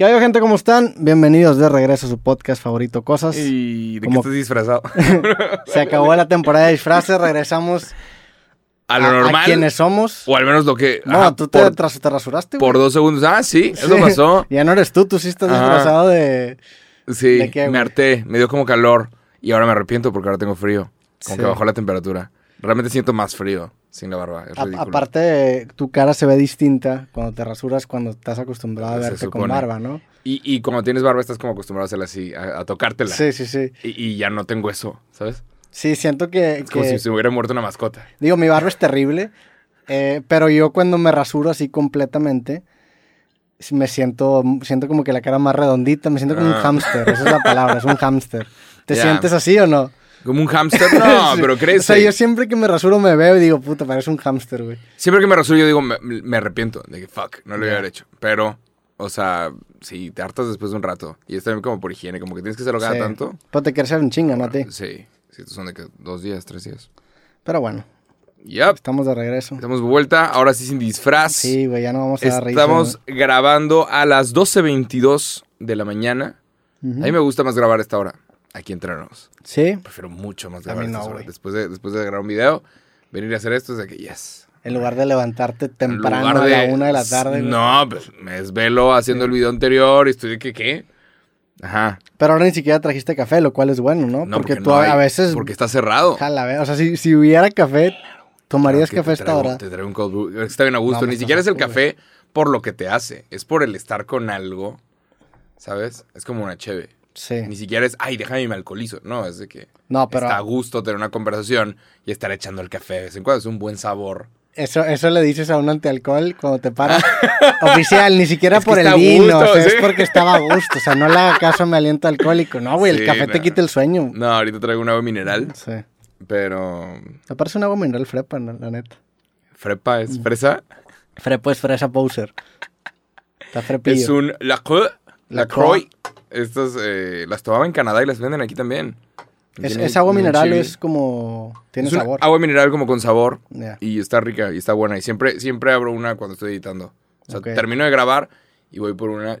¿Qué hay, gente? ¿Cómo están? Bienvenidos de regreso a su podcast favorito, Cosas. ¿Y de Como- qué estás disfrazado? Se acabó la temporada de disfraces, regresamos a lo normal. quienes somos. O al menos lo que. No, ajá, tú te, por, te rasuraste, por dos segundos. Ah, sí, eso pasó. Ya no eres tú, tú sí estás Ajá. disfrazado de... Sí, ¿De qué, me harté, me dio como calor. Y ahora me arrepiento porque ahora tengo frío. Como Sí. que bajó la temperatura. Realmente siento más frío sin la barba. Es A- ridículo. aparte, tu cara se ve distinta cuando te rasuras, cuando estás acostumbrado a Se verte con barba, ¿no? Y, y cuando tienes barba estás como acostumbrado a hacerla así, a, a tocártela. Sí, sí, sí. Y, y ya no tengo eso, ¿sabes? Sí, siento que... Es como que- si se hubiera muerto una mascota. Digo, mi barba es terrible, eh, pero yo cuando me rasuro así completamente, me siento, siento como que la cara más redondita, me siento como un Ah. hámster, esa es la palabra, es un hámster. ¿Te sientes así o no? Como un hámster. No, Sí. pero crees. O sea, yo siempre que me rasuro me veo y digo, puta, parece un hámster, güey. Siempre que me rasuro yo digo, me, me arrepiento de que fuck, no lo Ya. iba a haber hecho. Pero, o sea, si te hartas después de un rato. Y es también como por higiene, como que tienes que hacerlo cada Sí. tanto. Pero te quieres hacer un chinga, ¿no? A ti. Sí, sí, estos son de que dos días, tres días. Pero bueno, Yep, estamos de regreso. estamos de vuelta, ahora sí sin disfraz. Sí, güey, ya no vamos a dar risa. Estamos grabando a las 12.22 de la mañana. A mí me gusta más grabar a esta hora, aquí entre nos. Sí, Prefiero mucho más A grabar mí no, horas. Después de, después de grabar un video, venir a hacer esto es de que, yes. en lugar de levantarte temprano lugar a la una de la tarde. No, pues me desvelo haciendo el video anterior y estoy de que, ¿qué? Ajá. Pero ahora ni siquiera trajiste café, lo cual es bueno, ¿no? No, porque, porque, tú no a- hay, a veces... Porque está cerrado. Jala, O sea, si, si hubiera café, ¿tomarías Claro café esta hora? Te traigo un cold brew. Está bien a gusto. No, Ni siquiera es el café por lo que te hace. Es por el estar con algo. ¿Sabes? Es como una cheve. Sí. Ni siquiera es, ay, déjame me alcoholizo. No, es de que No, pero está a gusto tener una conversación y estar echando el café de vez en cuando. Es un buen sabor. eso, eso le dices a un antialcohol cuando te paras. Oficial, ni siquiera Es por el vino, gusto, o sea, sí. es porque estaba a gusto. O sea, no le haga caso a mi aliento alcohólico. No, güey, el café te quita el sueño. No, ahorita traigo un agua mineral, Sí. pero Me parece un agua mineral frepa, la la neta. frepa es fresa. Frepo es fresa poser. Está frepillo. Es un Lacroix. Lacroix. Lacroix. Estas eh, las tomaba en Canadá y las venden aquí también. Es, agua mineral, chile. es como... Tiene Es una sabor. agua mineral como con sabor. Y está rica y está buena. Y siempre, siempre abro una cuando estoy editando. O sea, termino de grabar y voy por una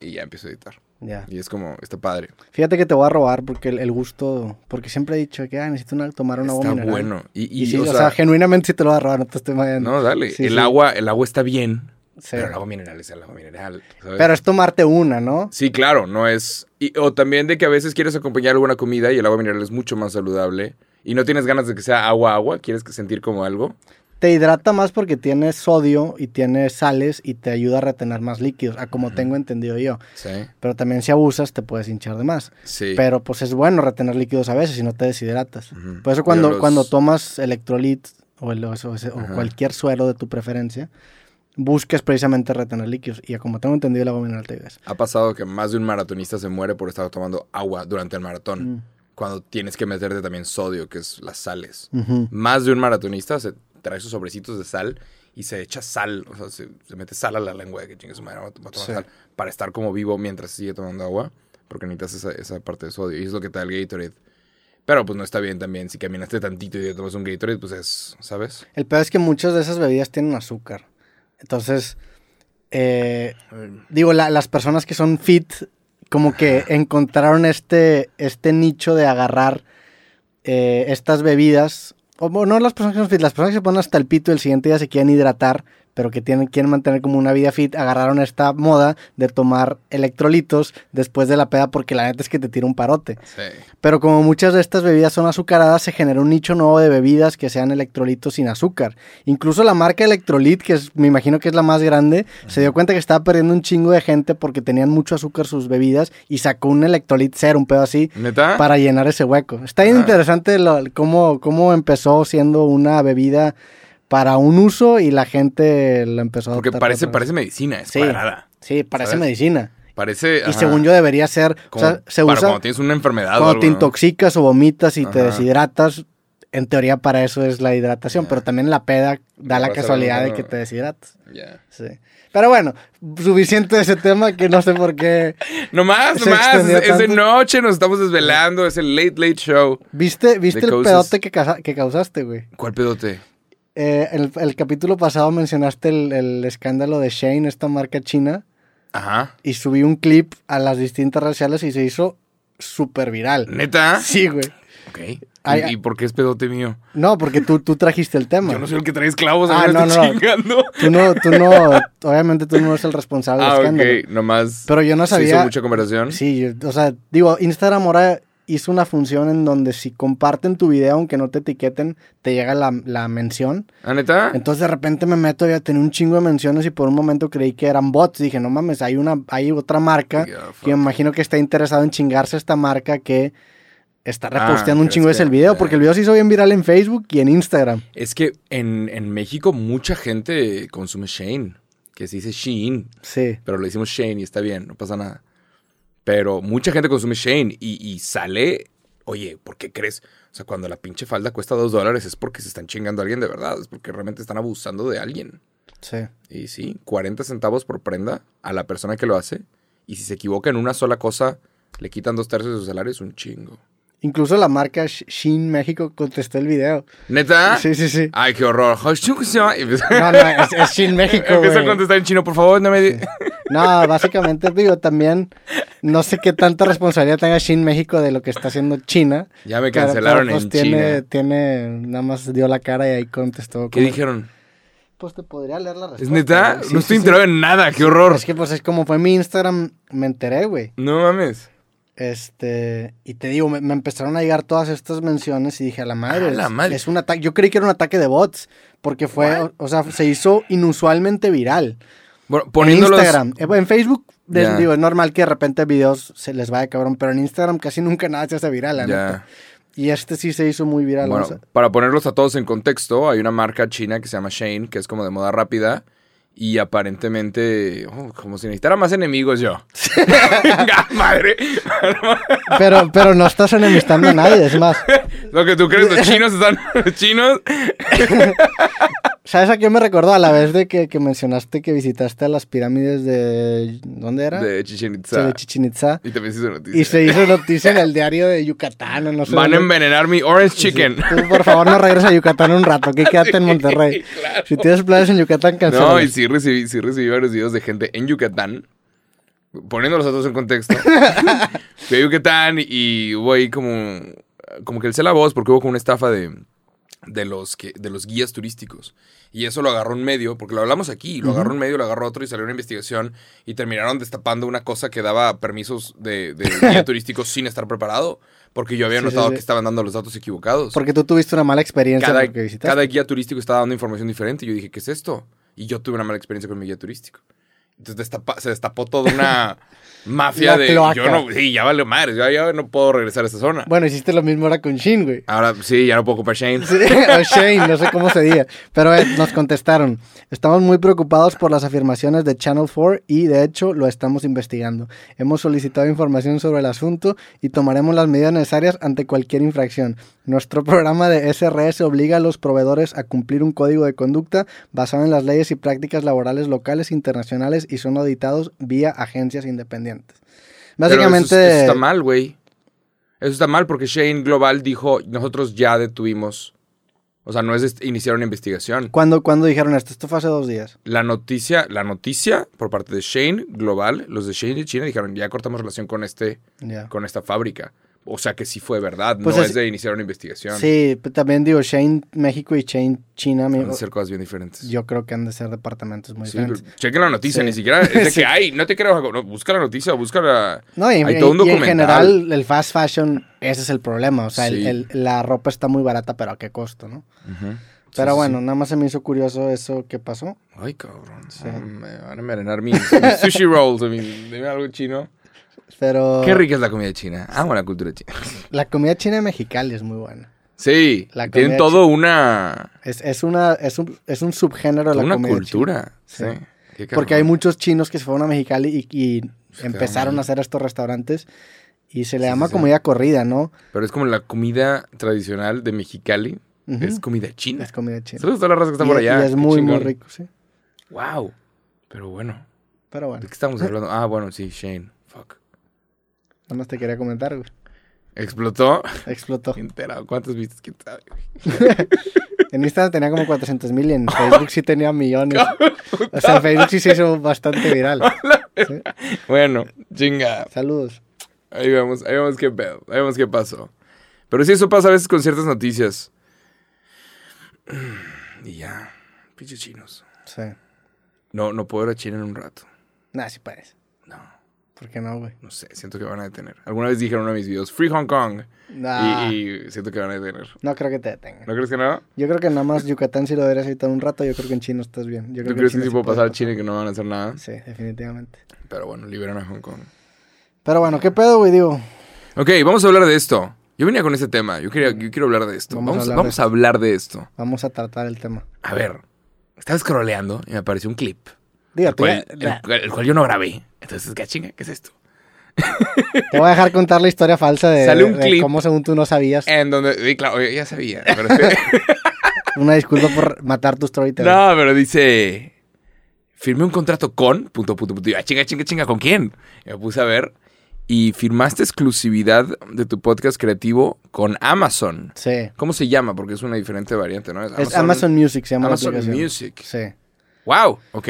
y ya empiezo a editar. Ya. Y es como, está padre. Fíjate que te voy a robar porque el, el gusto... Porque siempre he dicho que ah, necesito una- tomar un agua está mineral. bueno. Y, Y, y, sí, o, sea, sea, genuinamente sí te lo voy a robar, no te estoy mareando. no, dale. Sí, el, sí. Agua, el agua está bien. Sí. Pero el agua mineral es el agua mineral. ¿sabes? Pero es tomarte una, ¿no? Sí, claro, no es... y- o también de que a veces quieres acompañar alguna comida y el agua mineral es mucho más saludable. Y no tienes ganas de que sea agua, agua. Quieres que sentir como algo. Te hidrata más porque tiene sodio y tiene sales y te ayuda a retener más líquidos, a como tengo entendido yo. Sí. Pero también si abusas te puedes hinchar de más. Sí. Pero pues es bueno retener líquidos a veces si no te deshidratas. Por eso cuando, los- cuando tomas electrolit o, el- o cualquier suero de tu preferencia, busques precisamente retener líquidos. Y como tengo entendido el agua mineral te ayuda. Ha pasado que más de un maratonista se muere por estar tomando agua durante el maratón. Mm. Cuando tienes que meterte también sodio, que es las sales. Más de un maratonista se trae sus sobrecitos de sal y se echa sal. O sea, se, se mete sal a la lengua de que chingue su madre, va a tomar Sí. sal. Para estar como vivo mientras sigue tomando agua. Porque necesitas esa, esa parte de sodio. Y es lo que te da el Gatorade. Pero pues no está bien también. Si caminaste tantito y te tomas un Gatorade, pues es, ¿sabes? El peor es que muchas de esas bebidas tienen azúcar. Entonces, eh, digo, la- las personas que son fit, como que encontraron este, este nicho de agarrar eh, estas bebidas. O no las personas que son fit, las personas que se ponen hasta el pito y el siguiente día se quieren hidratar, pero que tienen, quieren mantener como una vida fit, agarraron esta moda de tomar electrolitos después de la peda porque la neta es que te tira un parote. Sí. Pero como muchas de estas bebidas son azucaradas, se generó un nicho nuevo de bebidas que sean electrolitos sin azúcar. Incluso la marca Electrolit, que es, me imagino que es la más grande, se dio cuenta que estaba perdiendo un chingo de gente porque tenían mucho azúcar sus bebidas y sacó un Electrolit cero, un pedo así, ¿Neta? para llenar ese hueco. Está bien Ah. interesante lo- cómo, cómo empezó siendo una bebida para un uso y la gente lo empezó a Porque parece, parece medicina, es Sí. cuadrada. Sí, parece ¿sabes? medicina. Parece. Y ajá, según yo debería ser, o sea, se para usa cuando tienes una enfermedad. o cuando algo, te ¿no? intoxicas o vomitas y te deshidratas, en teoría para eso es la hidratación, pero también la peda da la casualidad de que te deshidratas. Ya. Sí. Pero bueno, suficiente de ese tema que no sé por qué. No más, Se no más. extendió Es, es de noche, nos estamos desvelando. Es el Late Late Show. ¿Viste, viste el cosas. pedote que, que causaste, güey? ¿Cuál pedote? Eh, el, el capítulo pasado mencionaste el, el escándalo de Shane, esta marca china. Ajá. y subí un clip a las distintas redes sociales y se hizo súper viral. ¿Neta? Sí, güey. Ok. ¿Y, Ay, por qué es pedote mío? No, porque tú, tú trajiste el tema. Yo no soy el que trae esclavos, Ah, no, no. chingando. Tú no, tú no, obviamente tú no eres el responsable del Ah, escándalo. ok. Nomás. Pero yo no se hizo sabía- mucha conversación. Sí, yo- o sea, digo, Instagram ahora hizo una función en donde si comparten tu video, aunque no te etiqueten, te llega la, la mención. ¿Ah, neta? Entonces de repente me meto y ya tenía un chingo de menciones y por un momento creí que eran bots. Dije, no mames, hay una, hay otra marca Yeah, que me imagino que está interesado en chingarse esta marca que está Ah, reposteando un ¿crees chingo de ese video, eh. porque el video se hizo bien viral en Facebook y en Instagram. Es que en, en México mucha gente consume Shane, que se dice Shein, Sí. pero le decimos Shane y está bien, no pasa nada. Pero mucha gente consume Shane y, y sale, oye, ¿por qué crees? O sea, cuando la pinche falda cuesta dos dólares es porque se están chingando a alguien de verdad, es porque realmente están abusando de alguien. Sí. Y sí, 40 centavos por prenda a la persona que lo hace. Y si se equivoca en una sola cosa, le quitan dos tercios de su salario, es un chingo. Incluso la marca Sh- Shein México contestó el video. ¿Neta? Sí, sí, sí. Ay, qué horror. No, no, es, es Shein México, empieza a contestar en chino, por favor, no me... di- No, básicamente, digo, también no sé qué tanta responsabilidad tenga Shein México de lo que está haciendo China. Ya me Pero- cancelaron pero, pues, en tiene, China. tiene, nada más dio la cara y ahí contestó. ¿Qué como- dijeron? Pues te podría leer la respuesta. ¿Es neta? Sí, no sí, estoy sí. enterado en nada, qué horror. Es que pues es como fue mi Instagram, me enteré, güey. No mames. Este, y te digo, me, me empezaron a llegar todas estas menciones y dije, a la madre, A la es- madre. es un ataque. Yo creí que era un ataque de bots, porque fue, o, o sea, se hizo inusualmente viral. Bueno, En poniéndolos... Instagram, Eh, en Facebook, digo, es normal que de repente videos se les vaya cabrón, pero en Instagram casi nunca nada se hace viral, la neta. Y este sí se hizo muy viral. Bueno, o sea, para ponerlos a todos en contexto, hay una marca china que se llama Shane, que es como de moda rápida. Y aparentemente, oh, como si necesitara más enemigos yo. Madre. pero, pero no estás enemistando a nadie, es más. Lo que tú crees, los chinos están. Los chinos. ¿Sabes a qué me recordó? A la vez de que, que mencionaste que visitaste las pirámides de... ¿Dónde era? De Chichen Sí, Itza. de Chichen Itza. Y también se hizo noticia. Y se hizo noticia en el diario de Yucatán o no sé. Van a envenenar mi orange chicken. Tú, por favor, no regreses a Yucatán un rato, que quédate en Monterrey. Sí, claro. Si tienes planes en Yucatán, cancela. No, y sí recibí, sí recibí varios videos de gente en Yucatán, poniéndolos a todos en contexto. Fui a Yucatán y hubo ahí como, como que alcé la voz porque hubo como una estafa de, de, los, que, de los guías turísticos. Y eso lo agarró un medio, porque lo hablamos aquí, lo agarró un medio, lo agarró otro y salió una investigación y terminaron destapando una cosa que daba permisos de, de guía turístico sin estar preparado, porque yo había Sí, notado sí. que estaban dando los datos equivocados Porque tú tuviste una mala experiencia cada, porque visitaste. cada guía turístico estaba dando información diferente. Y yo dije, ¿qué es esto? Y yo tuve una mala experiencia con mi guía turístico. Entonces destapa- se destapó toda una mafia de. cloaca. Yo no, sí, ya vale madre. Ya, ya no puedo regresar a esta zona. Bueno, hiciste lo mismo ahora con Shin, güey. Ahora sí, ya no puedo comprar Shane. Sí, o Shane, no sé cómo se diga. Pero eh, nos contestaron. Estamos muy preocupados por las afirmaciones de Channel 4 y de hecho lo estamos investigando. Hemos solicitado información sobre el asunto y tomaremos las medidas necesarias ante cualquier infracción. Nuestro programa de SRS obliga a los proveedores a cumplir un código de conducta basado en las leyes y prácticas laborales locales e internacionales y son auditados vía agencias independientes. Pero Básicamente... eso, eso está mal, güey. Eso está mal porque Shane Global dijo, nosotros ya detuvimos. O sea, no es iniciar una investigación. ¿Cuándo, cuándo dijeron esto? Esto fue hace dos días. La noticia, la noticia por parte de Shane Global, los de Shane de China dijeron, ya cortamos relación con este, con esta fábrica. O sea que sí fue verdad, Pues no es- es de iniciar una investigación. Sí, pero también digo, Shane México y Shane China, Van a ser cosas bien diferentes. yo creo que han de ser departamentos muy Sí, diferentes. chequen la noticia, Sí. ni siquiera es de Sí. que, ay, no te creo, Jacob". no, busca la noticia, busca la... No, y, Hay todo un y en documental. general el fast fashion, ese es el problema. O sea, el- la ropa está muy barata, pero ¿a qué costo, no? Pero bueno, nada más se me hizo curioso eso que pasó. Ay, cabrón. Sí. Me van a envenenar mis, mis sushi rolls. mi- Dime algo chino. Pero Qué rica es la comida china. Amo la cultura china. la comida china de Mexicali es muy buena. Sí, La tienen todo una, Es, es, una, es, un, es un subgénero de la una comida china. cultura. Sí. Sí. Qué Porque hay muchos chinos que se fueron a Mexicali y, y Se empezaron a hacer estos restaurantes y se le Sí, llama sí, sí. comida corrida, ¿no? Pero es como la comida tradicional de Mexicali. Es comida china. Es comida china. Saludos a toda la raza que está Y- por allá. Y es Qué muy, muy rico, sí. Wow. Pero bueno, Pero ¿de bueno, qué estamos hablando? Ah, bueno, sí, Shane. Nada más te quería comentar, güey. Explotó. Explotó. Enterado. ¿Cuántos vistas? ¿Quién sabe? güey? En Instagram tenía como 400 mil y en Facebook sí tenía millones. O sea, en Facebook sí se hizo bastante viral. Sí. Bueno, chinga. Saludos. Ahí vemos, ahí vemos qué pedo. Ahí vemos qué pasó. Pero sí, eso pasa a veces con ciertas noticias. Y ya. Pinches chinos. Sí. No, no puedo ir a China en un rato. Nah, sí parece. ¿Por qué no, güey? no sé. Siento que van a detener. Alguna vez dije en uno de mis videos, Free Hong Kong. Nah, Y, y siento que van a detener. no creo que te detengan. ¿No crees que no? Yo creo que nada más Yucatán sí lo deberías evitar un rato. Yo creo que en China estás bien. Yo creo ¿Tú crees que en sí puedo pasar a China y que no van a hacer nada? Sí, definitivamente. Pero bueno, liberan a Hong Kong. Pero bueno, ¿qué pedo, güey? Digo, Ok, vamos a hablar de esto. Yo venía con este tema. Yo, quería, yo quiero hablar de esto. Vamos a Vamos, hablar vamos de a hablar de esto. vamos a tratar el tema. A ver, estaba scrolleando y me apareció un clip. Digo, El cual, voy a- el cual- el cual yo no grabé. Entonces, ¿qué chinga? ¿Qué es esto? te voy a dejar contar la historia falsa de, Sale un de clip. cómo según tú no sabías. En donde, claro, yo ya sabía. Pero Una disculpa por matar tu storytelling. no, pero dice, firmé un contrato con, punto, punto, punto. Y "Ah, chinga, chinga, chinga, ¿con quién? Y me puse a ver. Y firmaste exclusividad de tu podcast creativo con Amazon. Sí. ¿Cómo se llama? Porque es una diferente variante, ¿no? Es Amazon Music, se llama Amazon la aplicación. Music. Sí. Wow, ok.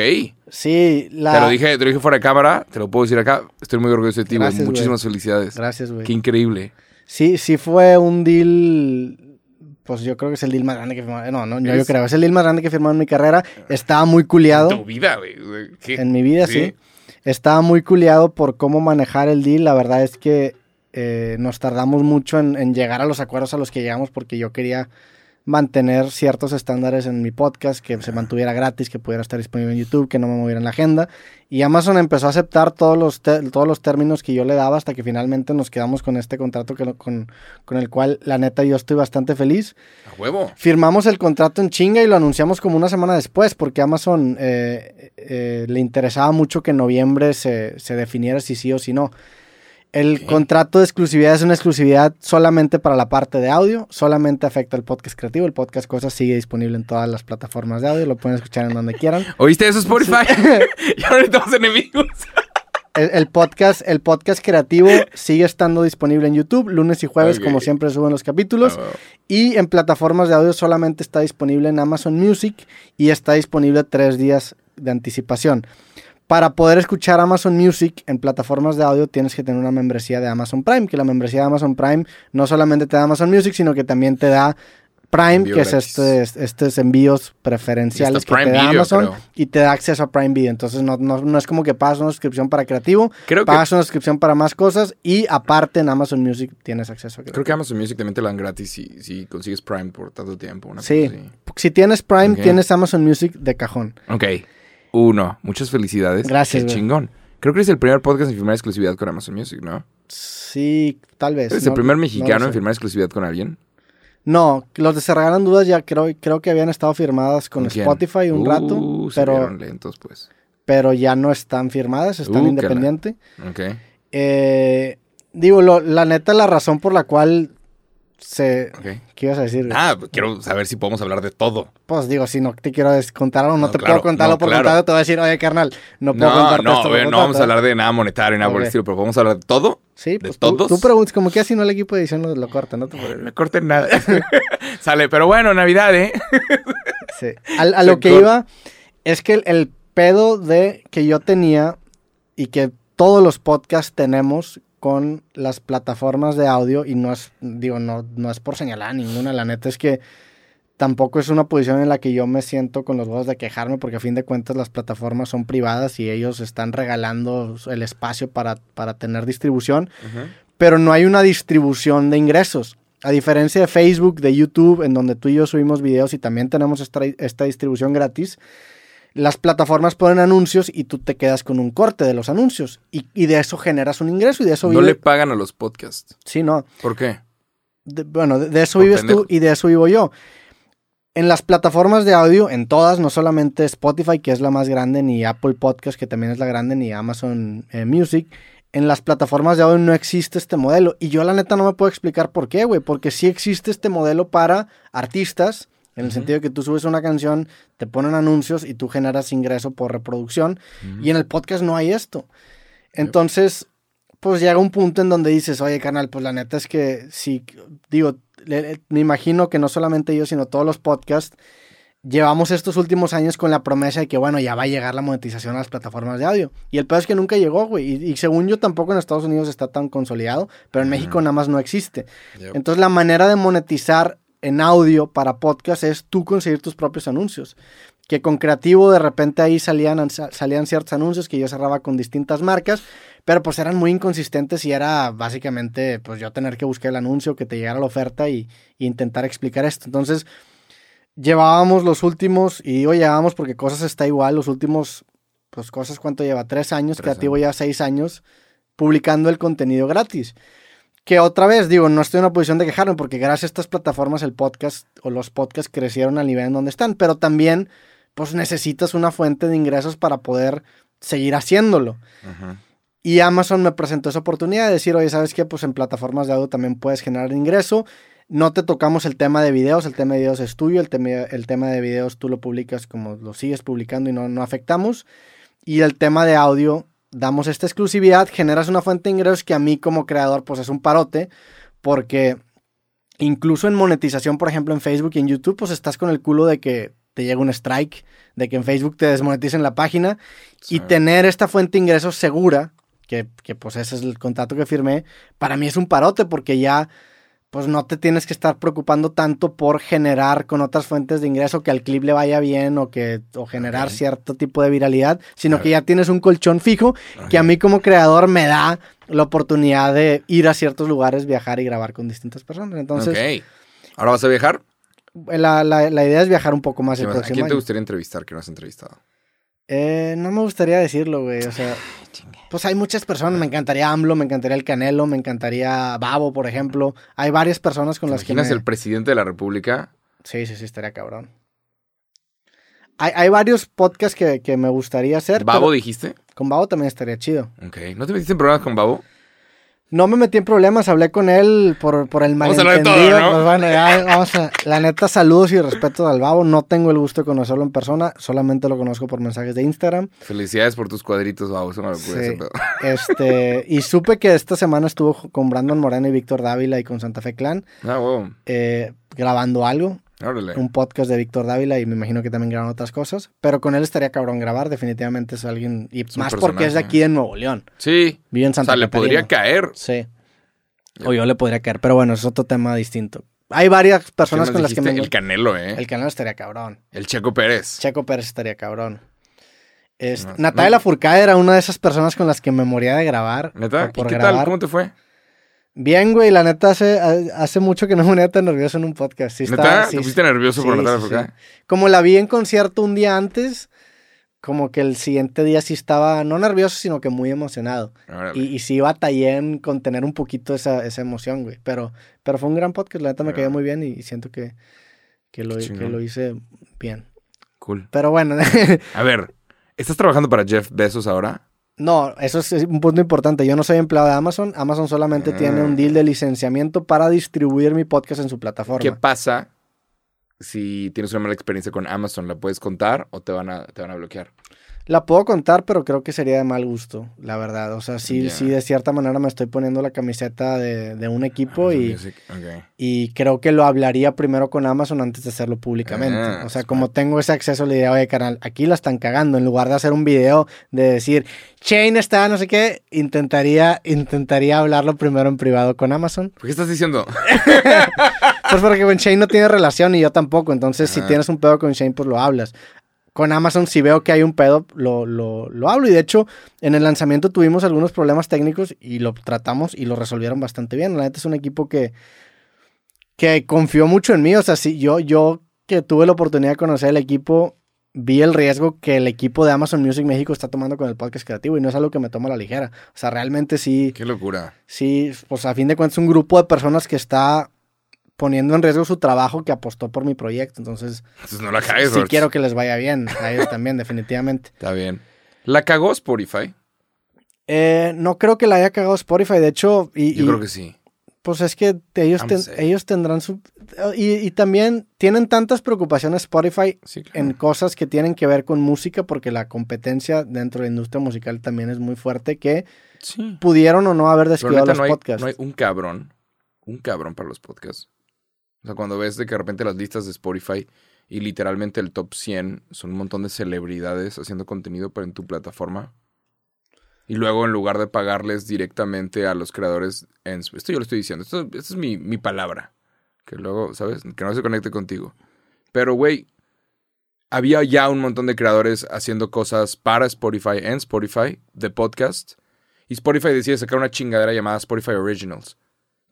Sí, la... Te lo dije, te lo dije fuera de cámara, te lo puedo decir acá. Estoy muy orgulloso de ti, güey. Muchísimas felicidades. Gracias, güey. Qué increíble. Sí, sí fue un deal... Pues yo creo que es el deal más grande que firmé. No, no, yo, creo. Es el deal más grande que he firmado en mi carrera. Estaba muy culiado. Tu vida, güey. En mi vida, sí. Estaba muy culiado por cómo manejar el deal. La verdad es que eh, nos tardamos mucho en, en llegar a los acuerdos a los que llegamos porque yo quería mantener ciertos estándares en mi podcast, que se mantuviera gratis, que pudiera estar disponible en YouTube, que no me moviera en la agenda. Y Amazon empezó a aceptar todos los, todos los términos que yo le daba hasta que finalmente nos quedamos con este contrato que, con, con el cual, la neta, yo estoy bastante feliz. A huevo. Firmamos el contrato en chinga y lo anunciamos como una semana después, porque Amazon eh, eh, le interesaba mucho que en noviembre se, se definiera si sí o si no. El contrato de exclusividad es una exclusividad solamente para la parte de audio, solamente afecta al podcast creativo. El podcast Cosas sigue disponible en todas las plataformas de audio, lo pueden escuchar en donde quieran. ¿Oíste eso, Spotify? y ahora estamos enemigos. El, el podcast, el podcast creativo sigue estando disponible en YouTube, lunes y jueves, como siempre suben los capítulos. Ah. Y en plataformas de audio solamente está disponible en Amazon Music y está disponible tres días de anticipación. Para poder escuchar Amazon Music en plataformas de audio tienes que tener una membresía de Amazon Prime, que la membresía de Amazon Prime no solamente te da Amazon Music, sino que también te da Prime, Envío que es gratis. este, estos envíos preferenciales que te da Video, Amazon creo. y te da acceso a Prime Video. Entonces no, no, no es como que pagas una suscripción para creativo, Creo que, pagas una suscripción para más cosas y aparte en Amazon Music tienes acceso a creativo. creo que Amazon Music también te la dan gratis si, si consigues Prime por tanto tiempo. Una Sí. Si tienes Prime, tienes Amazon Music de cajón. Ok. Uno. Muchas felicidades. Gracias, Qué chingón. Creo que eres el primer podcast en firmar exclusividad con Amazon Music, ¿no? Sí, tal vez. ¿Eres no- el primer mexicano en firmar exclusividad con alguien? No, los de Se Regalan Dudas ya creo, creo que habían estado firmadas con. Spotify un Uh, rato, se pero, lentos, pues. pero ya no están firmadas, están Uh, independientes. Ok. Eh, digo, lo- la neta, la razón por la cual se... ¿Qué ibas a decir? Ah, quiero saber si podemos hablar de todo. Pues digo, si no te quiero contar algo, no, No, te claro, puedo contarlo no, por claro. contarlo, te voy a decir, oye, carnal, no puedo No, contarte no, esto ver, no vamos a contrato". hablar de nada monetario ni nada por el estilo, pero podemos hablar de todo. Sí, de pues tú, todos. tú preguntas, como que así no el equipo de edición lo, lo corta, ¿no? te preocupes. Me corten nada. Sale, pero bueno, Navidad, ¿eh? Sí. A, lo que iba es que el, el pedo de que yo tenía y que todos los podcasts tenemos con las plataformas de audio y no es, digo, no, no es por señalar a ninguna, la neta es que tampoco es una posición en la que yo me siento con los huevos de quejarme porque a fin de cuentas las plataformas son privadas y ellos están regalando el espacio para, para tener distribución pero no hay una distribución de ingresos. A diferencia de Facebook, de YouTube, en donde tú y yo subimos videos y también tenemos esta, esta distribución gratis, las plataformas ponen anuncios y tú te quedas con un corte de los anuncios y, y de eso generas un ingreso y de eso No vive- le pagan a los podcasts. Sí, no. ¿Por qué? De- bueno, de, de eso Por vives pendejo. tú y de eso vivo yo. En las plataformas de audio, en todas, no solamente Spotify, que es la más grande, ni Apple Podcast, que también es la grande, ni Amazon eh, Music, en las plataformas de audio no existe este modelo. Y yo la neta no me puedo explicar por qué, güey, porque sí existe este modelo para artistas, en el sentido de que tú subes una canción, te ponen anuncios y tú generas ingreso por reproducción. Y en el podcast no hay esto. Entonces, pues llega un punto en donde dices, oye, canal, pues la neta es que sí, digo, me imagino que no solamente yo, sino todos los podcasts, llevamos estos últimos años con la promesa de que, bueno, ya va a llegar la monetización a las plataformas de audio. Y el peor es que nunca llegó, güey. Y, según yo, tampoco en Estados Unidos está tan consolidado, pero en México nada más no existe. Entonces, la manera de monetizar en audio para podcast es tú conseguir tus propios anuncios. Que con creativo de repente ahí salían, salían ciertos anuncios que yo cerraba con distintas marcas, pero pues eran muy inconsistentes y era básicamente pues yo tener que buscar el anuncio, que te llegara la oferta y, intentar explicar esto. Entonces llevábamos los últimos, y digo llevábamos porque cosas está igual, los últimos, pues cosas cuánto lleva, tres años, creativo ya seis años, publicando el contenido gratis. Que otra vez, digo, no estoy en una posición de quejarme porque gracias a estas plataformas el podcast o los podcasts crecieron al nivel en donde están, pero también pues necesitas una fuente de ingresos para poder seguir haciéndolo. Y Amazon me presentó esa oportunidad de decir, oye, ¿sabes qué? Pues en plataformas de audio también puedes generar ingreso. No te tocamos el tema de videos, el tema de videos es tuyo, el tema, el tema de videos tú lo publicas como lo sigues publicando y no, no afectamos. Y el tema de audio damos esta exclusividad, generas una fuente de ingresos que a mí como creador pues es un parote, porque incluso en monetización, por ejemplo, en Facebook y en YouTube, pues estás con el culo de que te llega un strike, de que en Facebook te desmoneticen la página y tener esta fuente de ingresos segura, que, que pues ese es el contrato que firmé, para mí es un parote porque ya pues no te tienes que estar preocupando tanto por generar con otras fuentes de ingreso que al clip le vaya bien o que o generar cierto tipo de viralidad, sino que ya tienes un colchón fijo que a mí como creador me da la oportunidad de ir a ciertos lugares, viajar y grabar con distintas personas. Entonces, Ok. ¿Ahora vas a viajar? La, la, la idea es viajar un poco más el ¿A quién te gustaría entrevistar que no has entrevistado? Eh, no me gustaría decirlo, güey. O sea, pues hay muchas personas. Me encantaría AMLO, me encantaría el Canelo, me encantaría Babo, por ejemplo. Hay varias personas con las que. ¿Imaginas el presidente de la República? Sí, sí, sí, estaría cabrón. Hay, hay varios podcasts que, que, me gustaría hacer. ¿Babo dijiste? Con Babo también estaría chido. Ok. ¿No te metiste en problemas con Babo? No me metí en problemas, hablé con él por, por el malentendido. Vamos a todo, ¿no? Pues bueno, ya vamos a... La neta, saludos y respeto al babo. No tengo el gusto de conocerlo en persona, solamente lo conozco por mensajes de Instagram. Felicidades por tus cuadritos, babo. Eso no lo pude sí. Este, y supe que esta semana estuvo con Brandon Moreno y Víctor Dávila y con Santa Fe Clan. Ah, wow. Eh, grabando algo. Un podcast de Víctor Dávila y me imagino que también graban otras cosas. Pero con él estaría cabrón grabar, definitivamente es alguien. Y más porque es de aquí de Nuevo León. Sí. Vive en Santa O sea, le podría caer. Sí. O yo le podría caer, pero bueno, es otro tema distinto. Hay varias personas con las que me. El Canelo, ¿eh? El Canelo estaría cabrón. El Checo Pérez. Checo Pérez estaría cabrón. Es... Natalia Furcade era una de esas personas con las que me moría de grabar. ¿Neta? ¿Y qué tal? ¿Cómo te fue? Bien, güey, la neta hace, hace mucho que no me ponía tan nervioso en un podcast. Sí, ¿Neta? ¿Te pusiste nervioso por? Como la vi en concierto un día antes, como que el siguiente día sí estaba, no nervioso, sino que muy emocionado. Y, y, sí batallé en contener un poquito esa, esa emoción, güey. Pero, pero fue un gran podcast, la neta me cayó muy bien y siento que, que, lo, que lo hice bien. Cool. Pero bueno. A ver, ¿estás trabajando para Jeff Bezos ahora? No, eso es un punto importante. Yo no soy empleado de Amazon. Amazon solamente tiene un deal de licenciamiento para distribuir mi podcast en su plataforma. ¿Qué pasa si tienes una mala experiencia con Amazon? ¿La puedes contar o te van a, te van a bloquear? La puedo contar, pero creo que sería de mal gusto, la verdad. O sea, sí, sí, de cierta manera me estoy poniendo la camiseta de, de un equipo y, y creo que lo hablaría primero con Amazon antes de hacerlo públicamente. Ah, o sea, como tengo ese acceso, le diría, oye, canal, aquí la están cagando. En lugar de hacer un video de decir, Chain está, no sé qué, intentaría, intentaría hablarlo primero en privado con Amazon. ¿Por qué estás diciendo? pues porque con Shane no tiene relación y yo tampoco. Entonces, si tienes un pedo con Shane, pues lo hablas con Amazon, si veo que hay un pedo, lo, lo, lo, hablo. Y de hecho, en el lanzamiento tuvimos algunos problemas técnicos y lo tratamos y lo resolvieron bastante bien. La neta es un equipo que, que confió mucho en mí. O sea, sí, yo, yo que tuve la oportunidad de conocer el equipo, vi el riesgo que el equipo de Amazon Music México está tomando con el podcast creativo y no es algo que me toma a la ligera. O sea, realmente sí. Qué locura. Sí, pues a fin de cuentas, un grupo de personas que está poniendo en riesgo su trabajo que apostó por mi proyecto. Entonces, Entonces no la cagues, sí quiero que les vaya bien. A ellos también, definitivamente. Está bien. ¿La cagó Spotify? Eh, no creo que la haya cagado Spotify. De hecho, y, yo creo que sí. Pues es que ellos, ten- ellos tendrán su... Y, y también tienen tantas preocupaciones Spotify Sí, claro. en cosas que tienen que ver con música, porque la competencia dentro de la industria musical también es muy fuerte, que Sí. pudieron o no haber descuidado neta, los no hay, podcasts. no hay un cabrón, un cabrón para los podcasts. O sea, cuando ves de que de repente las listas de Spotify y literalmente el top 100 son un montón de celebridades haciendo contenido para en tu plataforma. Y luego en lugar de pagarles directamente a los creadores, en, esto yo lo estoy diciendo, esto, es mi, mi palabra. Que luego, ¿sabes? Que no se conecte contigo. Pero, güey, había ya un montón de creadores haciendo cosas para Spotify en Spotify de podcast. Y Spotify decide sacar una chingadera llamada Spotify Originals.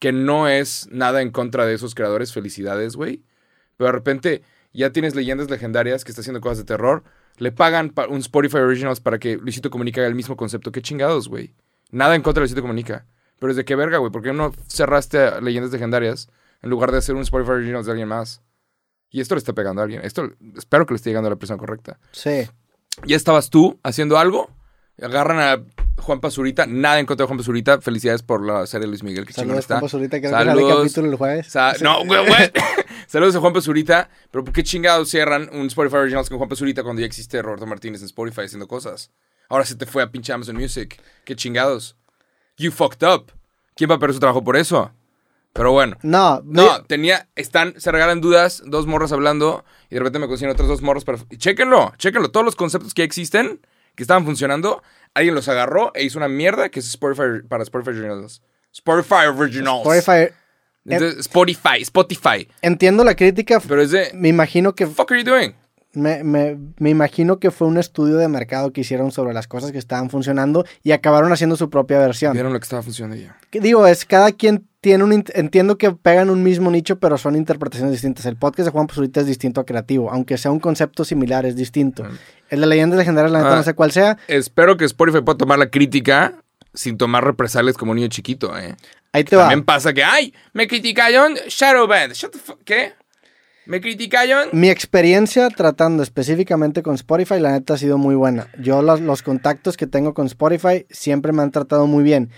Que no es nada en contra de esos creadores. Felicidades, güey. Pero de repente ya tienes leyendas legendarias que está haciendo cosas de terror. Le pagan pa- un Spotify Originals para que Luisito Comunica haga el mismo concepto. Qué chingados, güey. Nada en contra de Luisito Comunica. Pero es de qué verga, güey. ¿Por qué no cerraste a leyendas legendarias en lugar de hacer un Spotify Originals de alguien más? Y esto le está pegando a alguien. Esto espero que le esté llegando a la persona correcta. Sí. Ya estabas tú haciendo algo. Agarran a Juan Pazurita. Nada en contra de Juan Pazurita. Felicidades por la serie de Luis Miguel. Que Saludos, está. Juan Pazurita, que Saludos. capítulo el jueves. Sa- no, güey, güey. Saludos a Juan Pazurita. Pero ¿por qué chingados cierran un Spotify Originals con Juan Pazurita cuando ya existe Roberto Martínez en Spotify haciendo cosas? Ahora se te fue a pinche Amazon Music. ¿Qué chingados? You fucked up. ¿Quién va a perder su trabajo por eso? Pero bueno. No, No, tenía, están, se regalan dudas, dos morras hablando, y de repente me consiguen otros dos morros para... Y chéquenlo, chéquenlo, todos los conceptos que existen, que estaban funcionando, alguien los agarró e hizo una mierda que es Spotify para Spotify Originals. Spotify Originals. Spotify. Entonces, Spotify, Spotify. Entiendo la crítica. Pero es de... Me imagino que fuck are you doing? Me, me- me imagino que fue un estudio de mercado que hicieron sobre las cosas que estaban funcionando y acabaron haciendo su propia versión. Vieron lo que estaba funcionando ya. Que Digo, es cada quien tiene un entiendo que pegan un mismo nicho, pero son interpretaciones distintas. El podcast de Juan Pazurita es distinto a creativo, aunque sea un concepto similar, es distinto. Mm. El de leyendas legendarias, la neta Ah. no sé cuál sea. Espero que Spotify pueda tomar la crítica sin tomar represalias como un niño chiquito, ¿eh? Ahí te va. También pasa que, ay, me criticaron Shadowband. ¿qué? Me criticaron Mi experiencia tratando específicamente con Spotify, la neta ha sido muy buena. Yo los, los contactos que tengo con Spotify siempre me han tratado muy bien.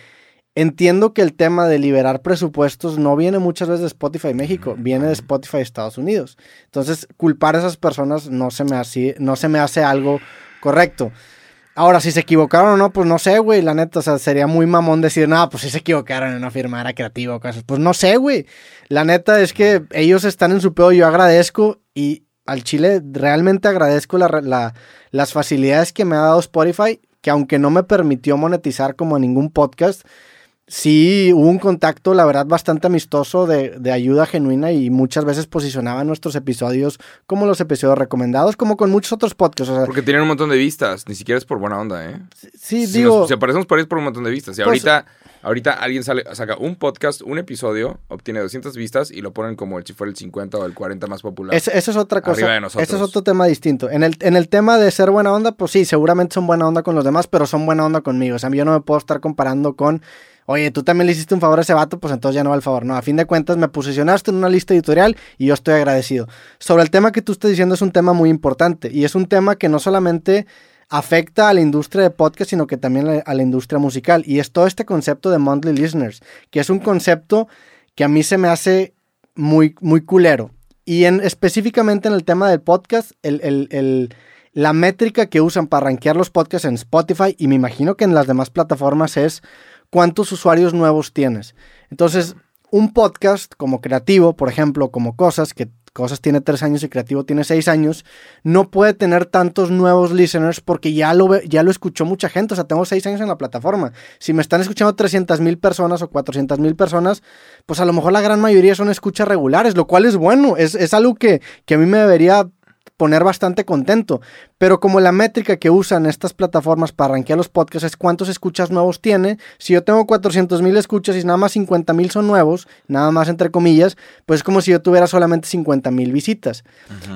Entiendo que el tema de liberar presupuestos no viene muchas veces de Spotify México, viene de Spotify Estados Unidos. Entonces, culpar a esas personas no se me hace, no se me hace algo correcto. Ahora, si se equivocaron o no, pues no sé, güey, la neta, o sea, sería muy mamón decir, no, pues si se equivocaron en una firma, era creativo o cosas. Pues no sé, güey. La neta es que ellos están en su pedo, yo agradezco y al Chile realmente agradezco la- la- las facilidades que me ha dado Spotify, que aunque no me permitió monetizar como ningún podcast, sí hubo un contacto, la verdad, bastante amistoso de, de ayuda genuina y muchas veces posicionaba nuestros episodios como los episodios recomendados, como con muchos otros podcasts. O sea, porque tienen un montón de vistas. Ni siquiera es por buena onda, ¿eh? sí, si digo, nos- si aparecemos por ahí por un montón de vistas. Y Pues- ahorita, ahorita alguien sale, saca un podcast, un episodio, obtiene 200 vistas y lo ponen como el, si fuera el 50 o el 40 más popular. Eso es otra cosa. Arriba de nosotros. Ese es otro tema distinto. En el, en el tema de ser buena onda, pues sí, seguramente son buena onda con los demás, pero son buena onda conmigo. O sea, yo no me puedo estar comparando con, oye, tú también le hiciste un favor a ese vato, pues entonces ya no va el favor. No, a fin de cuentas me posicionaste en una lista editorial y yo estoy agradecido. Sobre el tema que tú estás diciendo es un tema muy importante y es un tema que no solamente afecta a la industria de podcast, sino que también a la industria musical. Y es todo este concepto de monthly listeners, que es un concepto que a mí se me hace muy, muy culero. Y en, específicamente en el tema del podcast, la métrica que usan para rankear los podcasts en Spotify y me imagino que en las demás plataformas es cuántos usuarios nuevos tienes. Entonces, un podcast como creativo, por ejemplo, como cosas, que cosas tiene tres años y creativo tiene seis años, no puede tener tantos nuevos listeners porque ya lo, ya lo escuchó mucha gente. O sea, tengo seis años en la plataforma. Si me están escuchando 300 mil personas o 400 mil personas, pues a lo mejor la gran mayoría son escuchas regulares, lo cual es bueno. Es, es algo que, que a mí me debería poner bastante contento. Pero como la métrica que usan estas plataformas para rankear los podcasts es cuántos escuchas nuevos tiene, si yo tengo 400 mil escuchas y nada más 50 mil son nuevos, nada más entre comillas, pues es como si yo tuviera solamente 50 mil visitas.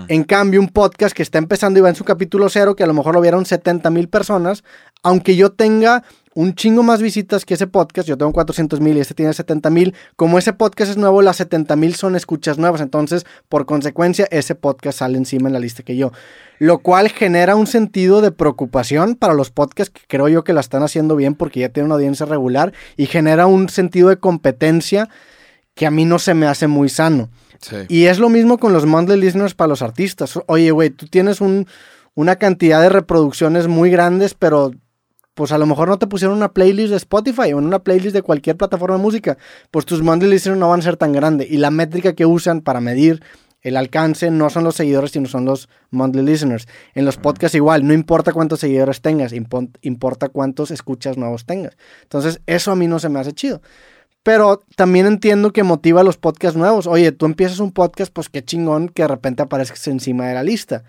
En cambio, un podcast que está empezando y va en su capítulo cero, que a lo mejor lo vieron 70 mil personas, aunque yo tenga un chingo más visitas que ese podcast, yo tengo 400 mil y este tiene 70 mil, como ese podcast es nuevo, las 70 mil son escuchas nuevas, entonces por consecuencia ese podcast sale encima en la lista que yo, lo cual genera un sentido de preocupación para los podcasts que creo yo que la están haciendo bien porque ya tienen una audiencia regular y genera un sentido de competencia que a mí no se me hace muy sano. Sí. Y es lo mismo con los monthly listeners para los artistas. Oye, güey, tú tienes un, una cantidad de reproducciones muy grandes, pero pues a lo mejor no te pusieron una playlist de Spotify o en una playlist de cualquier plataforma de música. Pues tus monthly listeners no van a ser tan grandes. Y la métrica que usan para medir el alcance no son los seguidores, sino son los monthly listeners. En los podcasts igual, no importa cuántos seguidores tengas, impo- importa cuántos escuchas nuevos tengas. Entonces, eso a mí no se me hace chido. Pero también entiendo que motiva a los podcasts nuevos. Oye, tú empiezas un podcast, pues qué chingón que de repente aparezcas encima de la lista.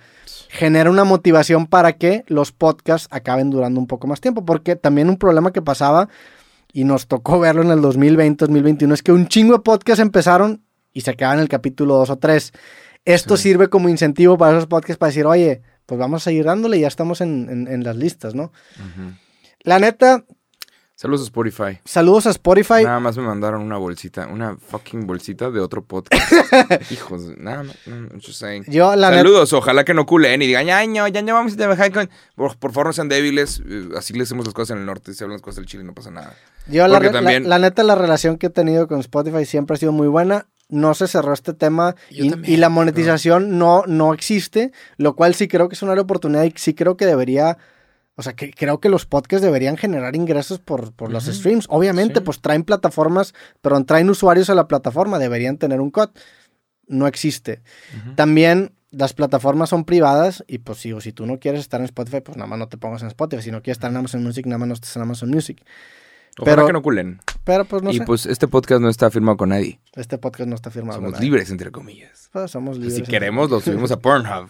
Genera una motivación para que los podcasts acaben durando un poco más tiempo. Porque también un problema que pasaba, y nos tocó verlo en el 2020, 2021, es que un chingo de podcasts empezaron y se quedaban en el capítulo 2 o 3. Esto Sí. sirve como incentivo para esos podcasts para decir, oye, pues vamos a seguir dándole y ya estamos en, en- en las listas, ¿no? La neta, Saludos a Spotify. saludos a Spotify. Nada más me mandaron una bolsita, una fucking bolsita de otro podcast. Hijos, nada más. just saying. Yo, la neta, Saludos, ojalá que no culen y digan, ya no, ya no vamos a trabajar con. Por, por favor, no sean débiles. eh, Así le hacemos las cosas en el norte, se hablan las cosas del Chile y no pasa nada. Yo la, también- la neta, la relación que he tenido con Spotify siempre ha sido muy buena. No se cerró este tema Yo y, también, y la monetización no, no existe, lo cual sí creo que es una oportunidad y sí creo que debería, o sea, que creo que los podcasts deberían generar ingresos por, por los streams. Obviamente, Sí. pues traen plataformas, pero traen usuarios a la plataforma, deberían tener un cut. No existe. También las plataformas son privadas y pues digo, si tú no quieres estar en Spotify, pues nada más no te pongas en Spotify. Si no quieres estar en Amazon Music, nada más no estés en Amazon Music. Ojalá pero- que no culen. Pero pues no y sé. pues este podcast no está firmado con nadie. Este podcast no está firmado. Somos con nadie. libres, entre comillas. Pues somos libres. Si queremos, lo subimos a Pornhub.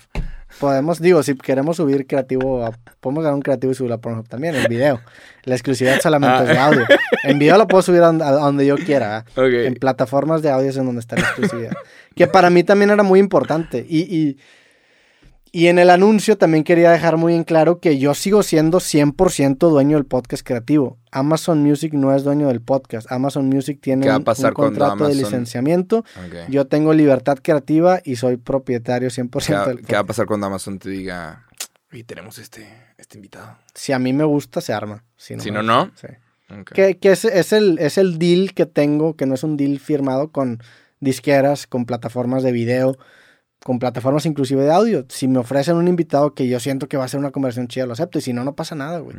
Podemos, digo, si queremos subir creativo, a- podemos dar un creativo y subirlo a Pornhub también, en video. La exclusividad solamente Ah. es de audio. En video lo puedo subir a donde, a donde yo quiera. ¿eh? Ok. En plataformas de audio es en donde está la exclusividad. que para mí también era muy importante. Y, y, y en el anuncio también quería dejar muy en claro que yo sigo siendo 100% dueño del podcast creativo. Amazon Music no es dueño del podcast. Amazon Music tiene ¿Qué va a un- contrato de licenciamiento. Yo tengo libertad creativa y soy propietario 100% ¿Qué, va- del qué va a podcast. pasar cuando Amazon te diga, y tenemos este, este invitado? Si a mí me gusta, se arma. Si no, Si no, no. sí. Ok. Que, que es, es el, es el deal que tengo, que no es un deal firmado con disqueras, con plataformas de video, con plataformas inclusive de audio. Si me ofrecen un invitado que yo siento que va a ser una conversación chida, lo acepto. Y si no, no pasa nada, güey.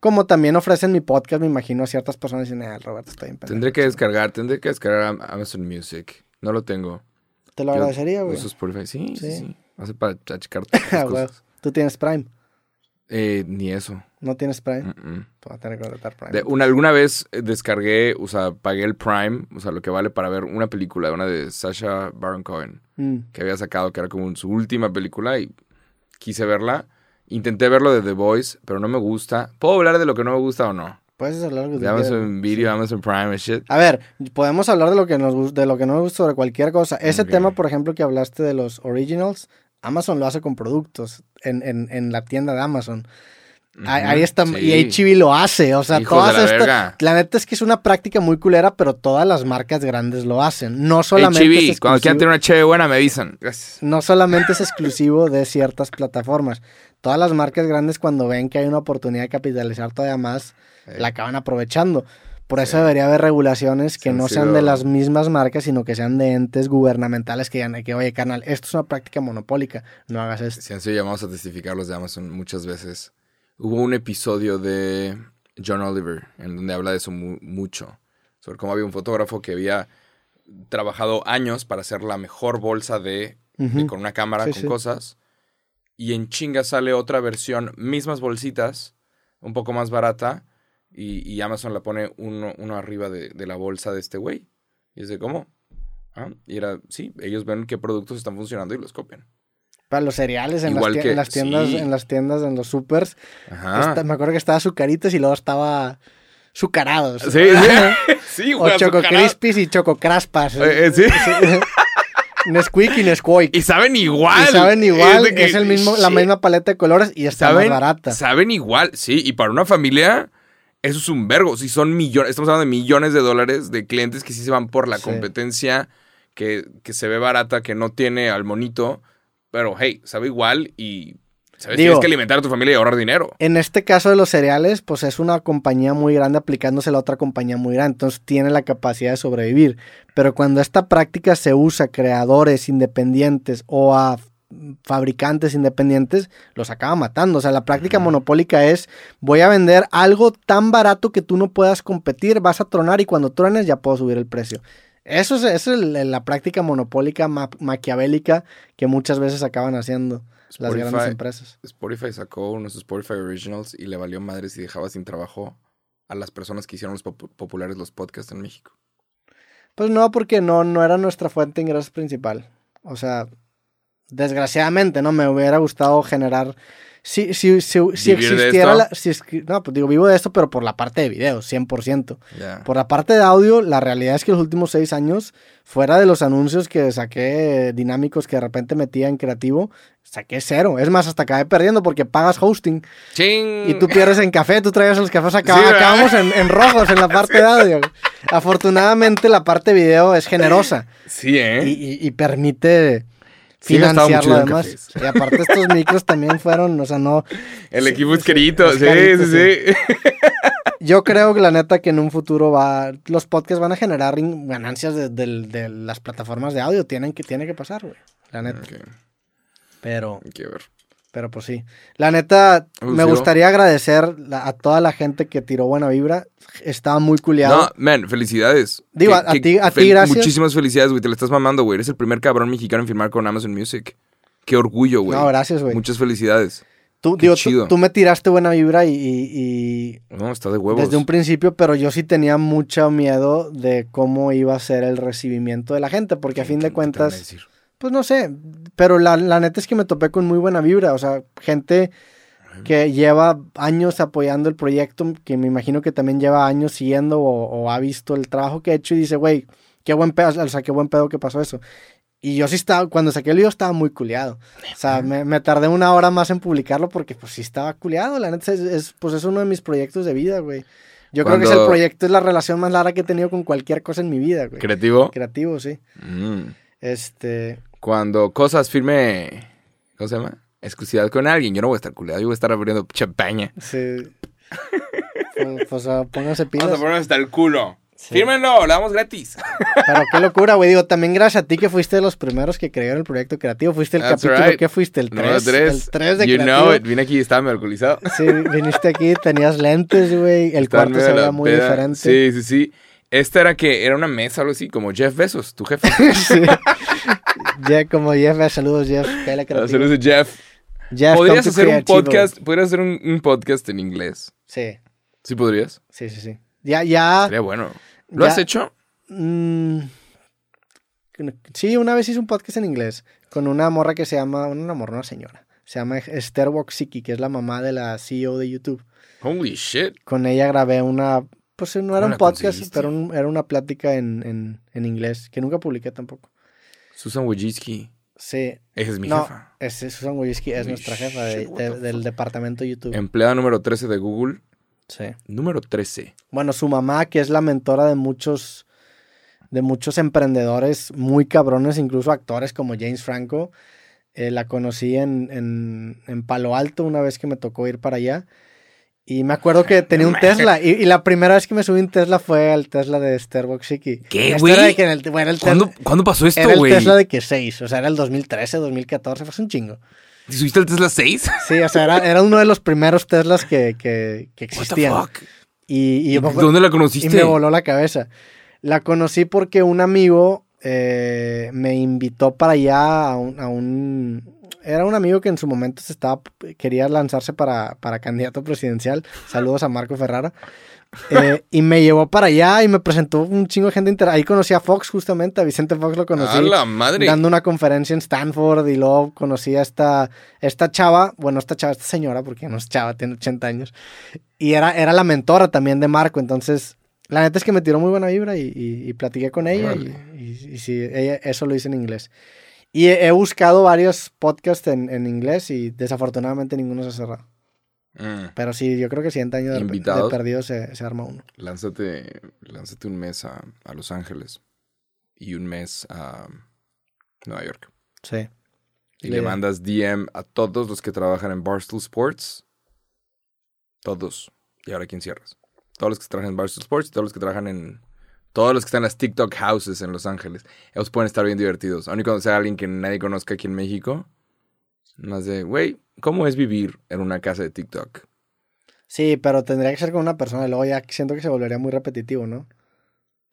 Como también ofrecen mi podcast, me imagino a ciertas personas dicen, ah, Roberto está bien. pendejo". Tendré que descargar, tendré que descargar Am- Amazon Music. No lo tengo. Te lo Yo agradecería, güey. Uso Spotify. Sí, sí, ser para checar Ah, las güey. cosas. Tú tienes Prime. Eh, ni eso. No tienes Prime. Mm, mm. Vas a tener que contratar Prime. De- una, alguna vez eh, descargué, o sea, pagué el Prime, o sea, lo que vale para ver una película, una de Sasha Baron Cohen, Mm. que había sacado, que era como su última película y quise verla. Intenté verlo de The Voice, pero no me gusta. ¿Puedo hablar de lo que no me gusta o no? Puedes hablar de De Amazon Video, Amazon Prime y shit. A ver, podemos hablar de lo que nos de lo que no nos gusta sobre cualquier cosa. Ese tema, por ejemplo, que hablaste de los originals, Amazon lo hace con productos en, en, en la tienda de Amazon. Ahí, está, sí. y HB lo hace, o sea, Hijos todas la estas. verga. La neta es que es una práctica muy culera, pero todas las marcas grandes lo hacen. No solamente, HB, es cuando quieran tener una chévere buena, me avisan. Gracias. no solamente es exclusivo de ciertas plataformas. Todas las marcas grandes, cuando ven que hay una oportunidad de capitalizar todavía más, la acaban aprovechando. Por eso Sí. debería haber regulaciones que no sean de las mismas marcas, sino que sean de entes gubernamentales que digan que, oye, carnal, esto es una práctica monopólica, no hagas esto. Se han sido llamados a testificar los de Amazon muchas veces. Hubo un episodio de John Oliver en donde habla de eso mu- mucho. Sobre cómo había un fotógrafo que había trabajado años para hacer la mejor bolsa de, con una cámara, Sí, con sí. cosas. Y en chinga sale otra versión, mismas bolsitas, un poco más barata. Y, y Amazon la pone uno, uno arriba de, de la bolsa de este güey. Y es de cómo. Ah, y era, sí, ellos ven qué productos están funcionando y los copian. Para los cereales en, Igual las, tie- que- en las tiendas, sí. en las tiendas, en los supers, esta- me acuerdo que estaba Azucaritas y luego estaba Sucarados. Sí, sí. Sí, o Choco. Crispies y Choco Craspas. Eh, eh, sí. Nesquik y Nesquik. Y saben igual. Y saben igual, que- es el mismo, la misma paleta de colores y está saben, más barata. Saben igual, sí. Y para una familia, eso es un vergo. Si son millones, estamos hablando de millones de dólares de clientes que sí se van por la Sí. competencia, que, que se ve barata, que no tiene al monito. Pero hey, sabe igual y ¿Sabes? Tienes que alimentar a tu familia y ahorrar dinero. En este caso de los cereales, pues es una compañía muy grande aplicándose a otra compañía muy grande, entonces tiene la capacidad de sobrevivir. Pero cuando esta práctica se usa a creadores independientes o a fabricantes independientes, los acaba matando. O sea, la práctica monopólica es, voy a vender algo tan barato que tú no puedas competir, vas a tronar y cuando trones ya puedo subir el precio. Eso es, la práctica monopólica maquiavélica que muchas veces acaban haciendo las grandes empresas. Spotify sacó unos Spotify Originals y le valió madres y dejaba sin trabajo a las personas que hicieron los populares los podcasts en México. Pues no, porque no, no era nuestra fuente de ingresos principal. O sea, desgraciadamente, ¿no? Me hubiera gustado generar si, si, si, si existiera la, si, no, pues digo, vivo de esto, pero por la parte de video, 100%. Por la parte de audio, la realidad es que los últimos seis años, fuera de los anuncios que saqué dinámicos que de repente metía en creativo, saqué cero. Es más, hasta acabé perdiendo porque pagas hosting. ¡Ching! Y tú pierdes en café, tú traías los cafés, acabamos en, rojos en la parte de audio. Afortunadamente, la parte de video es generosa. Sí, ¿eh? y permite financiarlo además. Y aparte estos micros también fueron, o sea, no... El equipo es querido, sí, sí, sí, Yo creo que la neta que en un futuro va, los podcasts van a generar ganancias de, las plataformas de audio, tienen que, tiene que pasar, güey, la neta. Pero... Hay que ver. Pero pues sí. La neta, me gustaría agradecer a toda la gente que tiró buena vibra. Estaba muy culiado. No, man, felicidades. Digo, a, ti, a ti, gracias. Muchísimas felicidades, güey. Te la estás mamando, güey. Eres el primer cabrón mexicano en firmar con Amazon Music. Qué orgullo, güey. No, gracias, güey. Muchas felicidades. Tú, digo, tú, me tiraste buena vibra y, No, está de huevos. Desde un principio, pero yo sí tenía mucho miedo de cómo iba a ser el recibimiento de la gente, porque a fin de cuentas pues no sé, pero la, neta es que me topé con muy buena vibra, o sea, gente que lleva años apoyando el proyecto, que me imagino que también lleva años siguiendo o, ha visto el trabajo que he hecho y dice, güey, qué buen pedo, o sea, qué buen pedo que pasó eso. Y yo sí estaba, cuando saqué el video estaba muy culiado. O sea, me, tardé una hora más en publicarlo porque pues sí estaba culiado. La neta es, pues es uno de mis proyectos de vida, güey. Yo creo que es el proyecto, es la relación más larga que he tenido con cualquier cosa en mi vida, güey. ¿Creativo? Creativo, sí. Mm. Este, cuando cosas firme, ¿cómo se llama? Exclusividad con alguien, yo no voy a estar culeado, yo voy a estar abriendo champaña. Sí. pues, pues ah, pónganse pilas. Vamos a ponernos hasta el culo. Fírmenlo, lo damos gratis. Pero qué locura, güey. Digo, también gracias a ti que fuiste de los primeros que crearon el proyecto creativo. Fuiste el capítulo, ¿qué fuiste? El 3. El 3 de you know it. Vine aquí y estaba medio alcoholizado. Sí, viniste aquí, tenías lentes, güey. El cuarto se veía muy diferente. Sí, sí, sí. Esta era que era una mesa, algo así, como Jeff Bezos, tu jefe. sí. Jeff, como Jeff, saludos Jeff. Saludos Jeff. Jeff ¿Podrías hacer un podcast? ¿Podrías hacer un, podcast en inglés? Sí. ¿Sí podrías? Sí, sí, sí. Ya, ya. Sería bueno. ¿Lo has hecho? Mm, sí, una vez hice un podcast en inglés con una morra que se llama, una morra, una señora. Se llama Esther Woksiki, que es la mamá de la CEO de YouTube. Holy shit. Con ella grabé una, pues no era un podcast, pero era una plática en, en inglés, que nunca publiqué tampoco. Susan Wojcicki. Sí. Esa es mi jefa. Susan Wojcicki es nuestra jefa del departamento YouTube. Empleada número 13 de Google. Sí. Número 13. Bueno, su mamá, que es la mentora de muchos, de muchos emprendedores muy cabrones, incluso actores como James Franco. Eh, la conocí en, en, en Palo Alto una vez que me tocó ir para allá. Y me acuerdo que tenía un Tesla. Y, la primera vez que me subí un Tesla fue al Tesla de Starbucks Shiki. ¿Qué, güey? ¿Cuándo, pasó esto, güey? Era el Tesla de que 6. O sea, era el 2013, 2014. Fue un chingo. ¿Y subiste el Tesla 6? Sí, o sea, era, uno de los primeros Teslas que, que, que existían. What the fuck? Y, ¿Dónde la conociste? Y me voló la cabeza. La conocí porque un amigo eh, me invitó para allá a un era un amigo que en su momento se estaba, quería lanzarse para, para candidato presidencial. Saludos a Marco Ferrara. Eh, y me llevó para allá y me presentó un chingo de gente. Ahí conocí a Fox justamente, a Vicente Fox lo conocí. la madre! Dando una conferencia en Stanford y luego conocí a esta, esta chava, bueno, esta chava, esta señora, porque no es chava, tiene 80 años. Y era, era la mentora también de Marco, entonces la neta es que me tiró muy buena vibra y, y, platiqué con ella y, y, sí, ella, eso lo hice en inglés. Y he, buscado varios podcasts en, en, inglés y desafortunadamente ninguno se ha cerrado. Mm. Pero sí, yo creo que 100 años de, de, perdido se, se, arma uno. Lánzate, lánzate un mes a, a, Los Ángeles y un mes a Nueva York. Sí. y le Le- mandas DM a todos los que trabajan en Barstool Sports. Todos. Y ahora quién cierras. Todos los que trabajan en Barstool Sports, todos los que trabajan en. Todos los que están en las TikTok houses en Los Ángeles. Ellos pueden estar bien divertidos. Aun y cuando sea alguien que nadie conozca aquí en México. Más de, güey, ¿cómo es vivir en una casa de TikTok? Sí, pero tendría que ser con una persona. y Luego ya siento que se volvería muy repetitivo, ¿no?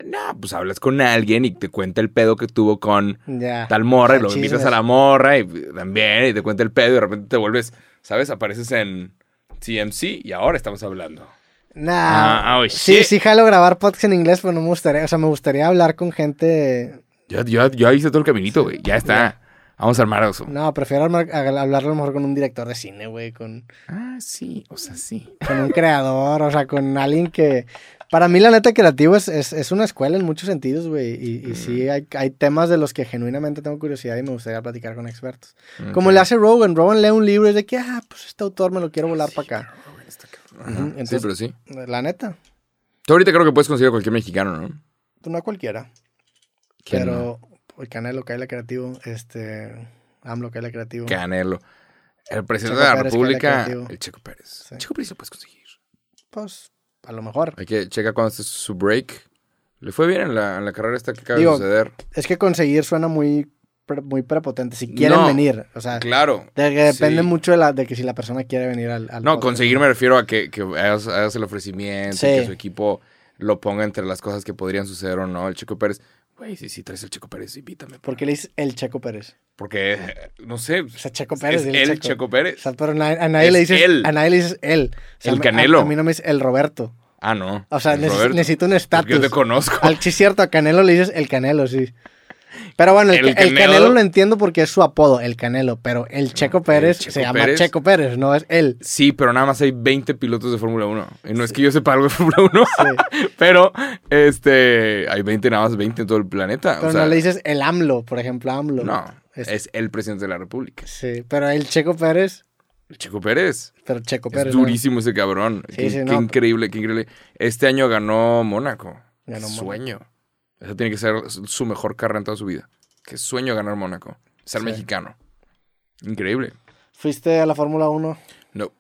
No, pues hablas con alguien y te cuenta el pedo que tuvo con Ya. tal morra y O sea, lo invitas a la morra y también y te cuenta el pedo y de repente te vuelves, ¿sabes? Apareces en TMC y ahora estamos hablando. Nah. Ah, oh, sí, shit. sí, jalo grabar podcast en inglés, pero no me gustaría. O sea, me gustaría hablar con gente. Ya, ya, ya hice todo el caminito, güey. Ya está. Vamos a armar eso. No, prefiero armar- a- hablar a lo mejor con un director de cine, güey, con, Ah, sí, o sea, sí. con un creador, o sea, con alguien que... Para mí, la neta, creativo es, es, es una escuela en muchos sentidos, güey. Y, y sí, hay, hay temas de los que genuinamente tengo curiosidad y me gustaría platicar con expertos. Como le hace Rogan. Rogan lee un libro y es de que, ah, pues este autor me lo quiero volar para acá. Ajá. Sí, pero sí. La neta, Tú ahorita creo que puedes conseguir a cualquier mexicano, ¿no? no a cualquiera. ¿Quién Pero el Canelo, Kaila Creativo, este... AMLO, Kaila Creativo. Canelo. El presidente Checo de la Pérez, República, el Checo Pérez. Sí. Checo Pérez lo puedes conseguir. Pues, a lo mejor. Hay que checar cuando esté su break. Le fue bien en la, en la carrera esta que acaba Digo, de suceder. Es que conseguir suena muy, muy prepotente. Si quieren No. venir, o sea, Claro. de que depende Sí. mucho de, la, de que si la persona quiere venir al... al No, podcast. conseguir me refiero a que, que hagas, hagas el ofrecimiento, Sí. que su equipo lo ponga entre las cosas que podrían suceder o no. El Checo Pérez, güey, si si traes el Checo Pérez, invítame. ¿Por qué le dices el Checo Pérez? Porque, eh, no sé, O sea, Checo Pérez. es el Checo, Pérez. O sea, pero na- a nadie Es le dices él. A nadie le dices él. O sea, El a- Canelo. A, mí no me dice el Roberto. Ah, no. O sea, es neces- Roberto. necesito un Porque yo te estatus. conozco. Al sí cierto, a Canelo le dices el Canelo, sí. Pero bueno, el, El ca- el Canelo- Canelo lo entiendo porque es su apodo, el Canelo. Pero el Checo Pérez Checo se llama Pérez. Checo Pérez, no es él. Sí, pero nada más hay 20 pilotos de Fórmula 1. Y no es que yo sepa algo de Fórmula 1, Sí. pero este hay 20, nada más 20 en todo el planeta. Pero o sea, no le dices el AMLO, por ejemplo, AMLO. no, Es- es el presidente de la República. Sí, pero el Checo Pérez, El Checo Pérez. pero Checo Es Pérez. ¿no? durísimo ese cabrón. Sí, qué, sí, qué no. increíble, qué increíble. Este año ganó Mónaco. Ganó Qué Mónaco. sueño. Esa tiene que ser su mejor carrera en toda su vida. Qué sueño ganar Mónaco. Ser Sí. mexicano. Increíble. ¿Fuiste a la Fórmula 1? No.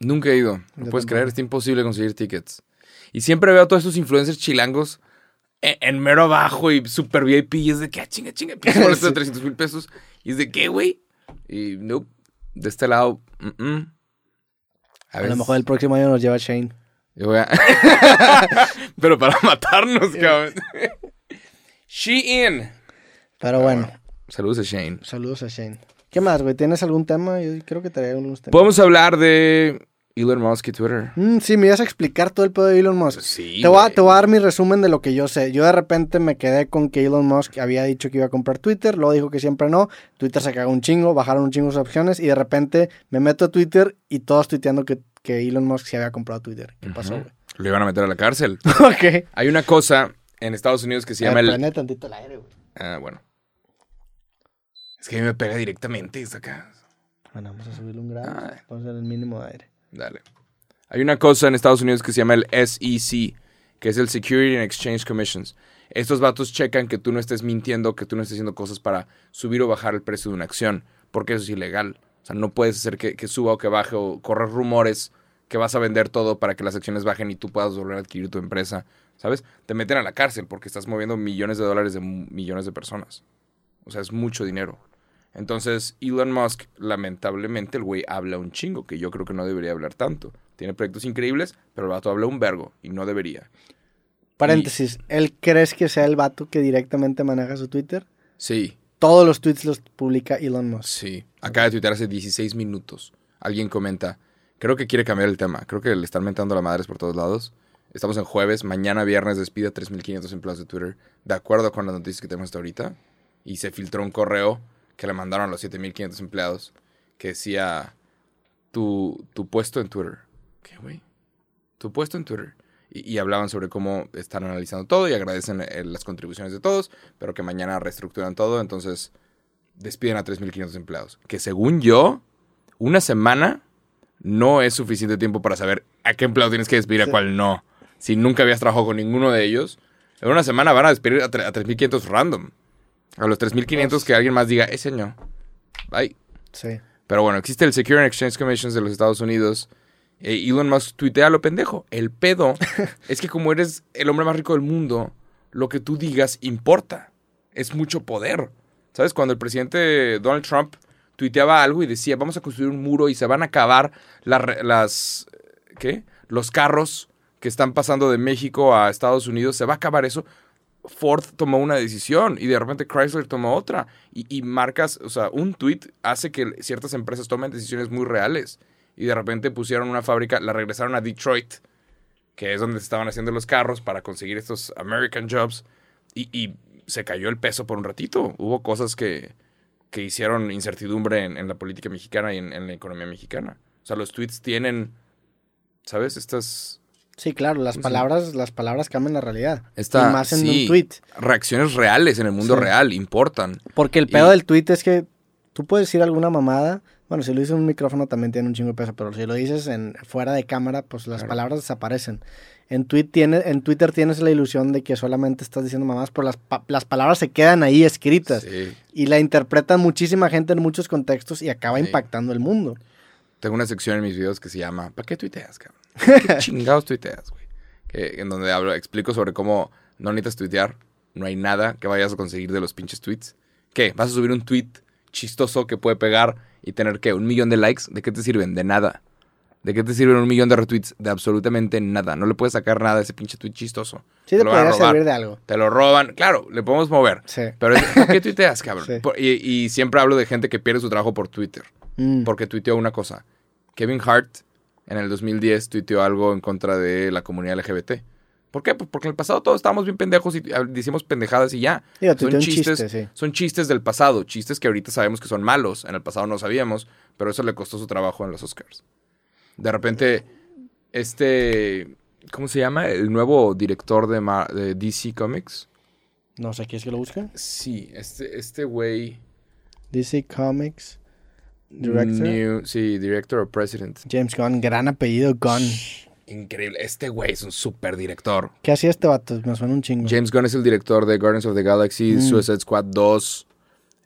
Nunca he ido. No Yo puedes creer, está imposible conseguir tickets. Y siempre veo a todos estos influencers chilangos en, en mero abajo y super VIP. Y es de que, ah, chinga, chinga, pinche boleto de Sí. 300 mil pesos. Y es de qué, güey. Y no. De este lado, mm, mm. A, lo veces- mejor el próximo año nos lleva Shane. yo voy a- Pero para matarnos, cabrón. Shein. Pero bueno, Saludos a Shane. saludos a Shane. ¿Qué más, güey? ¿Tienes algún tema? Yo creo que traía unos temas. Podemos hablar de Elon Musk y Twitter. Mm, sí, me ibas a explicar todo el pedo de Elon Musk. Sí. Te voy, a, te voy a dar mi resumen de lo que yo sé. Yo de repente me quedé con que Elon Musk había dicho que iba a comprar Twitter, luego dijo que siempre no. Twitter se cagó un chingo, bajaron un chingo sus opciones y de repente me meto a Twitter y todos tuiteando que, que Elon Musk se había comprado Twitter. ¿Qué pasó, güey? Lo iban a meter a la cárcel. ok. Hay una cosa en Estados Unidos que se llama A ver, el. tantito el aire, güey. Ah, bueno. Es que a mí me pega directamente esta acá. Bueno, vamos a subirle un grado. Ay. Vamos a hacer el mínimo de aire. Dale. Hay una cosa en Estados Unidos que se llama el SEC, que es el Security and Exchange Commissions. Estos vatos checan que tú no estés mintiendo, que tú no estés haciendo cosas para subir o bajar el precio de una acción, porque eso es ilegal. O sea, no puedes hacer que, que suba o que baje o correr rumores que vas a vender todo para que las acciones bajen y tú puedas volver a adquirir tu empresa. ¿Sabes? Te meten a la cárcel porque estás moviendo millones de dólares de millones de personas. O sea, es mucho dinero. Entonces, Elon Musk, lamentablemente, el güey habla un chingo, que yo creo que no debería hablar tanto. Tiene proyectos increíbles, pero el vato habla un vergo y no debería. Paréntesis, ¿él crees que sea el vato que directamente maneja su Twitter? Sí, Todos los tweets los publica Elon Musk. sí. Acaba de tuitear hace 16 minutos. Alguien comenta, creo que quiere cambiar el tema. Creo que le están mentando a la madres por todos lados. Estamos en jueves, mañana viernes despide a 3.500 empleados de Twitter, de acuerdo con las noticias que tenemos hasta ahorita. Y se filtró un correo que le mandaron a los 7.500 empleados que decía, tu, tu puesto en Twitter. ¿Qué, güey? Tu puesto en Twitter. Y, y hablaban sobre cómo están analizando todo y agradecen eh, las contribuciones de todos, pero que mañana reestructuran todo, entonces despiden a 3.500 empleados. Que según yo, una semana no es suficiente tiempo para saber a qué empleado tienes que despedir, a cuál no. Si nunca habías trabajado con ninguno de ellos, en una semana van a despedir a, a 3.500 random. A los 3.500 Pues- que alguien más diga, ese no. Bye. Sí. Pero bueno, existe el Secure and Exchange Commission de los Estados Unidos. Eh, Elon Musk tuitea a lo pendejo. El pedo es que como eres el hombre más rico del mundo, lo que tú digas importa. Es mucho poder. ¿Sabes? Cuando el presidente Donald Trump tuiteaba algo y decía, vamos a construir un muro y se van a acabar las ¿Qué? Los carros que están pasando de México a Estados Unidos, se va a acabar eso. Ford tomó una decisión y de repente Chrysler tomó otra. Y, marcas, o sea, un tweet hace que ciertas empresas tomen decisiones muy reales. Y de repente pusieron una fábrica, la regresaron a Detroit, que es donde se estaban haciendo los carros para conseguir estos American jobs. Y, se cayó el peso por un ratito. Hubo cosas que, que hicieron incertidumbre en, en la política mexicana y en, en la economía mexicana. O sea, los tweets tienen, ¿sabes? Estas Sí, claro, las Sí. palabras, las palabras cambian la realidad. Esta- y más en sí. un tweet. reacciones reales en el mundo Sí. real importan. Porque el pedo Y- del tweet es que tú puedes decir alguna mamada. Bueno, si lo dices en un micrófono también tiene un chingo de peso, pero si lo dices en fuera de cámara, pues las Claro. palabras desaparecen. En, tweet tiene, en Twitter tienes la ilusión de que solamente estás diciendo mamadas, pero las, pa- las palabras se quedan ahí escritas y la interpretan muchísima gente en muchos contextos y acaba impactando el mundo. Tengo una sección en mis videos que se llama ¿Para qué tuiteas, cabrón? ¿Para qué chingados tuiteas, güey? Que, en donde hablo, explico sobre cómo no necesitas tuitear. No hay nada que vayas a conseguir de los pinches tweets. ¿Qué? ¿Vas a subir un tweet chistoso que puede pegar y tener, ¿qué? ¿Un millón de likes? ¿De qué te sirven? De nada. ¿De qué te sirven un millón de retweets? De absolutamente nada. No le puedes sacar nada a ese pinche tweet chistoso. Sí Te te podría servir de algo. Te lo roban. Claro, le podemos mover. Sí. Pero ¿por qué tuiteas, cabrón? Sí. Por- y, y siempre hablo de gente que pierde su trabajo por Twitter. Mm. Porque tuiteó una cosa. Kevin Hart en el 2010 tuiteó algo en contra de la comunidad LGBT. ¿Por qué? Pues porque en el pasado todos estábamos bien pendejos y ah, decimos pendejadas y ya. Digo, son chistes, chiste, sí. son chistes del pasado, chistes que ahorita sabemos que son malos. En el pasado no sabíamos, pero eso le costó su trabajo en los Oscars. De repente, este, ¿cómo se llama? El nuevo director de, de DC Comics. No sé, ¿quieres que lo busque? Sí, este, este güey. DC Comics Director. New- sí, director o president. James Gunn, gran apellido Gunn. Increíble. Este güey es un super director. ¿Qué hacía este vato? Me suena un chingo. James Gunn es el director de Guardians of the Galaxy, Mm. Suicide Squad 2.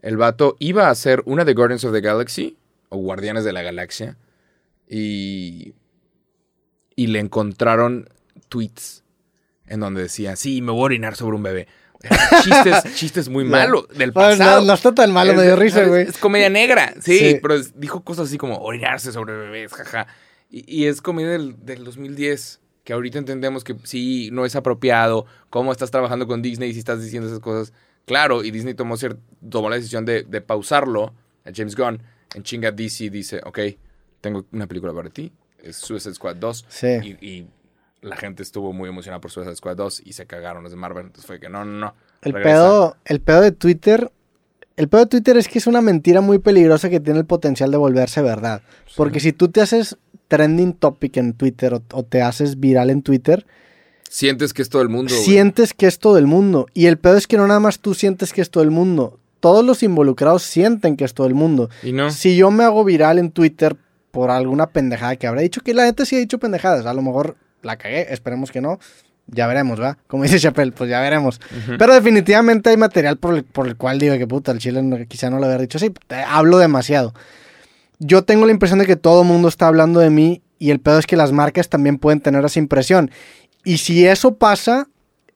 El vato iba a hacer una de Guardians of the Galaxy o Guardianes de la Galaxia y y le encontraron tweets en donde decía, "Sí, me voy a orinar sobre un bebé." Chistes, chistes muy malos del pasado. no, no está tan malo, Es- me dio risa, güey. Es comedia negra, sí, Sí. pero es- dijo cosas así como orinarse sobre bebés, jaja. Y, y es comedia del, del 2010, que ahorita entendemos que sí, no es apropiado, cómo estás trabajando con Disney si estás diciendo esas cosas. Claro, y Disney tomó, tomó la decisión de, de pausarlo a James Gunn. En chinga DC dice, ok, tengo una película para ti, es Suicide Squad 2. Sí. Y, y la gente estuvo muy emocionada por Suicide Squad 2 y se cagaron los de Marvel. Entonces fue que no, no, no. El regresa. pedo, el pedo de Twitter. El pedo de Twitter es que es una mentira muy peligrosa que tiene el potencial de volverse verdad. Porque si tú te haces trending topic en Twitter o, o te haces viral en Twitter, Sientes que es todo el mundo. güey. sientes que es todo el mundo. Y el pedo es que no nada más tú sientes que es todo el mundo. Todos los involucrados sienten que es todo el mundo. Y no. Si yo me hago viral en Twitter por alguna pendejada que habrá dicho, que la gente sí ha dicho pendejadas, a lo mejor la cagué, esperemos que no. Ya veremos, ¿va? Como dice Chappelle, pues ya veremos. Pero definitivamente hay material por el, por el cual digo que puta, el chile no- quizá no lo había dicho así. te- hablo demasiado. Yo tengo la impresión de que todo el mundo está hablando de mí y el pedo es que las marcas también pueden tener esa impresión. Y si eso pasa,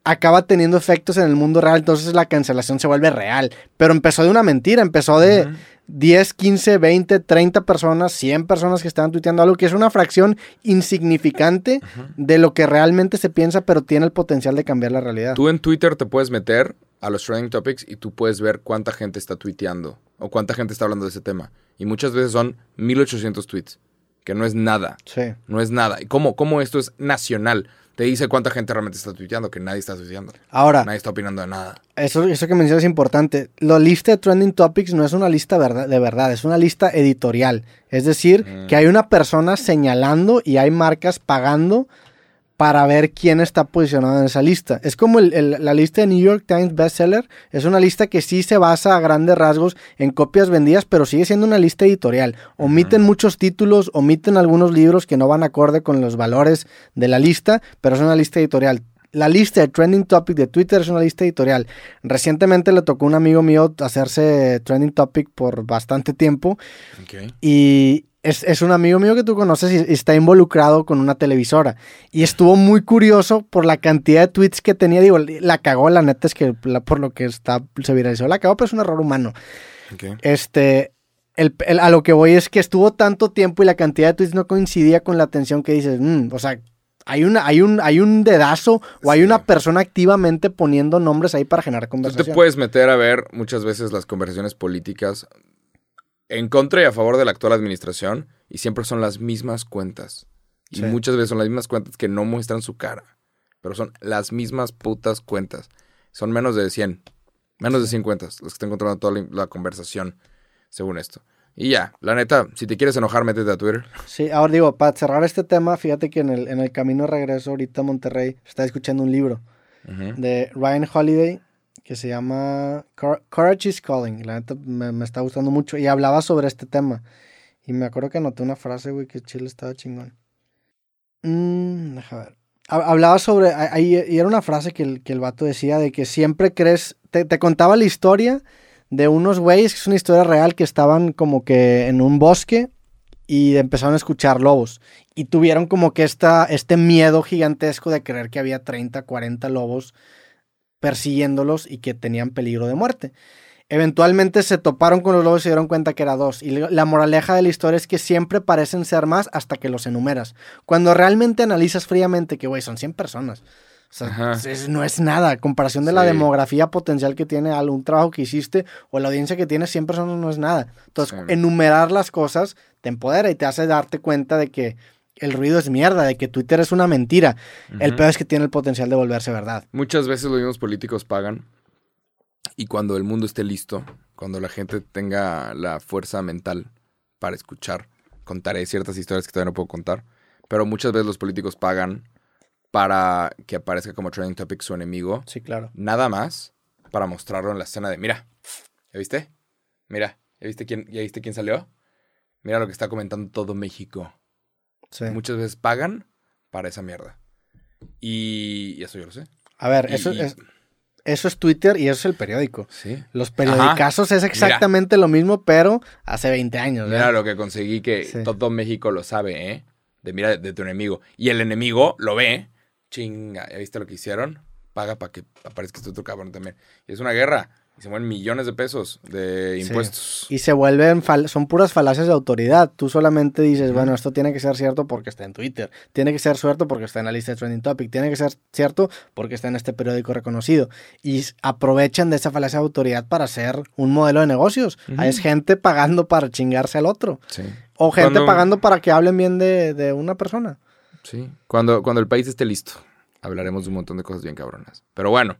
acaba teniendo efectos en el mundo real, entonces la cancelación se vuelve real. Pero empezó de una mentira, empezó de. 10, 15, 20, 30 personas, 100 personas que estaban tuiteando algo que es una fracción insignificante de lo que realmente se piensa, pero tiene el potencial de cambiar la realidad. Tú en Twitter te puedes meter a los trending topics y tú puedes ver cuánta gente está tuiteando o cuánta gente está hablando de ese tema. Y muchas veces son 1800 tweets, que no es nada. Sí. No es nada. ¿Y cómo, cómo esto es nacional? Te dice cuánta gente realmente está tuiteando, que nadie está tuiteando. Ahora, Nadie está opinando de nada. eso, eso que mencionas es importante. La lista de trending topics no es una lista verdad- de verdad, es una lista editorial. Es decir, Mm. que hay una persona señalando y hay marcas pagando para ver quién está posicionado en esa lista. Es como el- el- la lista de New York Times Bestseller. Es una lista que sí se basa a grandes rasgos en copias vendidas, pero sigue siendo una lista editorial. Omiten muchos títulos, omiten algunos libros que no van acorde con los valores de la lista, pero es una lista editorial. la lista de trending topic de Twitter es una lista editorial. Recientemente le tocó a un amigo mío hacerse trending topic por bastante tiempo. Y es, un amigo mío que tú conoces y, está involucrado con una televisora. Y estuvo muy curioso por la cantidad de tweets que tenía. Digo, la cagó, la neta es que por lo que está, se viralizó, la cagó, pero es un error humano. Este, el, a lo que voy es que estuvo tanto tiempo y la cantidad de tweets no coincidía con la atención que dices, mm, o sea, hay, una, hay, un, hay un dedazo o hay una persona activamente poniendo nombres ahí para generar conversación. Tú te puedes meter a ver muchas veces las conversaciones políticas en contra y a favor de la actual administración y siempre son las mismas cuentas. Y muchas veces son las mismas cuentas que no muestran su cara, pero son las mismas putas cuentas. Son menos de 100, menos de 100 cuentas los que están encontrando toda la conversación según esto. Y ya, la neta, si te quieres enojar, métete a Twitter. Sí, ahora digo, para cerrar este tema, fíjate que en el, en el camino de regreso ahorita a Monterrey, está escuchando un libro de Ryan Holiday que se llama Courage is Calling. La neta me, está gustando mucho. Y hablaba sobre este tema. Y me acuerdo que anoté una frase, güey, que chile estaba chingón. Mm, deja ver. Hablaba sobre. Ahí, y era una frase que el, que el vato decía de que siempre crees. Te, te contaba la historia de unos güeyes, que es una historia real, que estaban como que en un bosque y empezaron a escuchar lobos. Y tuvieron como que esta, este miedo gigantesco de creer que había 30, 40 lobos persiguiéndolos y que tenían peligro de muerte. Eventualmente se toparon con los lobos y se dieron cuenta que era dos. Y la moraleja de la historia es que siempre parecen ser más hasta que los enumeras. Cuando realmente analizas fríamente que, güey, son 100 personas. O sea, no es nada. Comparación de la demografía potencial que tiene algún trabajo que hiciste o la audiencia que tiene 100 personas no es nada. Entonces, enumerar las cosas te empodera y te hace darte cuenta de que el ruido es mierda, de que Twitter es una mentira. El peor es que tiene el potencial de volverse verdad. Muchas veces los mismos políticos pagan y cuando el mundo esté listo, cuando la gente tenga la fuerza mental para escuchar, contaré ciertas historias que todavía no puedo contar, pero muchas veces los políticos pagan para que aparezca como trending topic su enemigo. Sí, claro. Nada más para mostrarlo en la escena de, mira, ¿ya viste? Mira, ¿ya viste quién, ya viste quién salió? Mira lo que está comentando todo México. Sí. Muchas veces pagan para esa mierda. Y, eso yo lo sé. A ver, eso, es, eso es Twitter y eso es el periódico. Sí. Los periodicazos es exactamente lo mismo, pero hace 20 años. Mira lo que conseguí que todo México lo sabe, ¿eh? De mira de tu enemigo. Y el enemigo lo ve chinga, ¿ya viste lo que hicieron? Paga para que aparezca este otro cabrón también. Y es una guerra. Y se mueven millones de pesos de impuestos. Y se vuelven, son puras falacias de autoridad. Tú solamente dices, bueno, esto tiene que ser cierto porque está en Twitter. Tiene que ser cierto porque está en la lista de Trending Topic. Tiene que ser cierto porque está en este periódico reconocido. Y aprovechan de esa falacia de autoridad para hacer un modelo de negocios. Hay gente pagando para chingarse al otro. O gente pagando para que hablen bien de, de una persona. Sí, cuando, cuando el país esté listo, hablaremos de un montón de cosas bien cabronas. Pero bueno,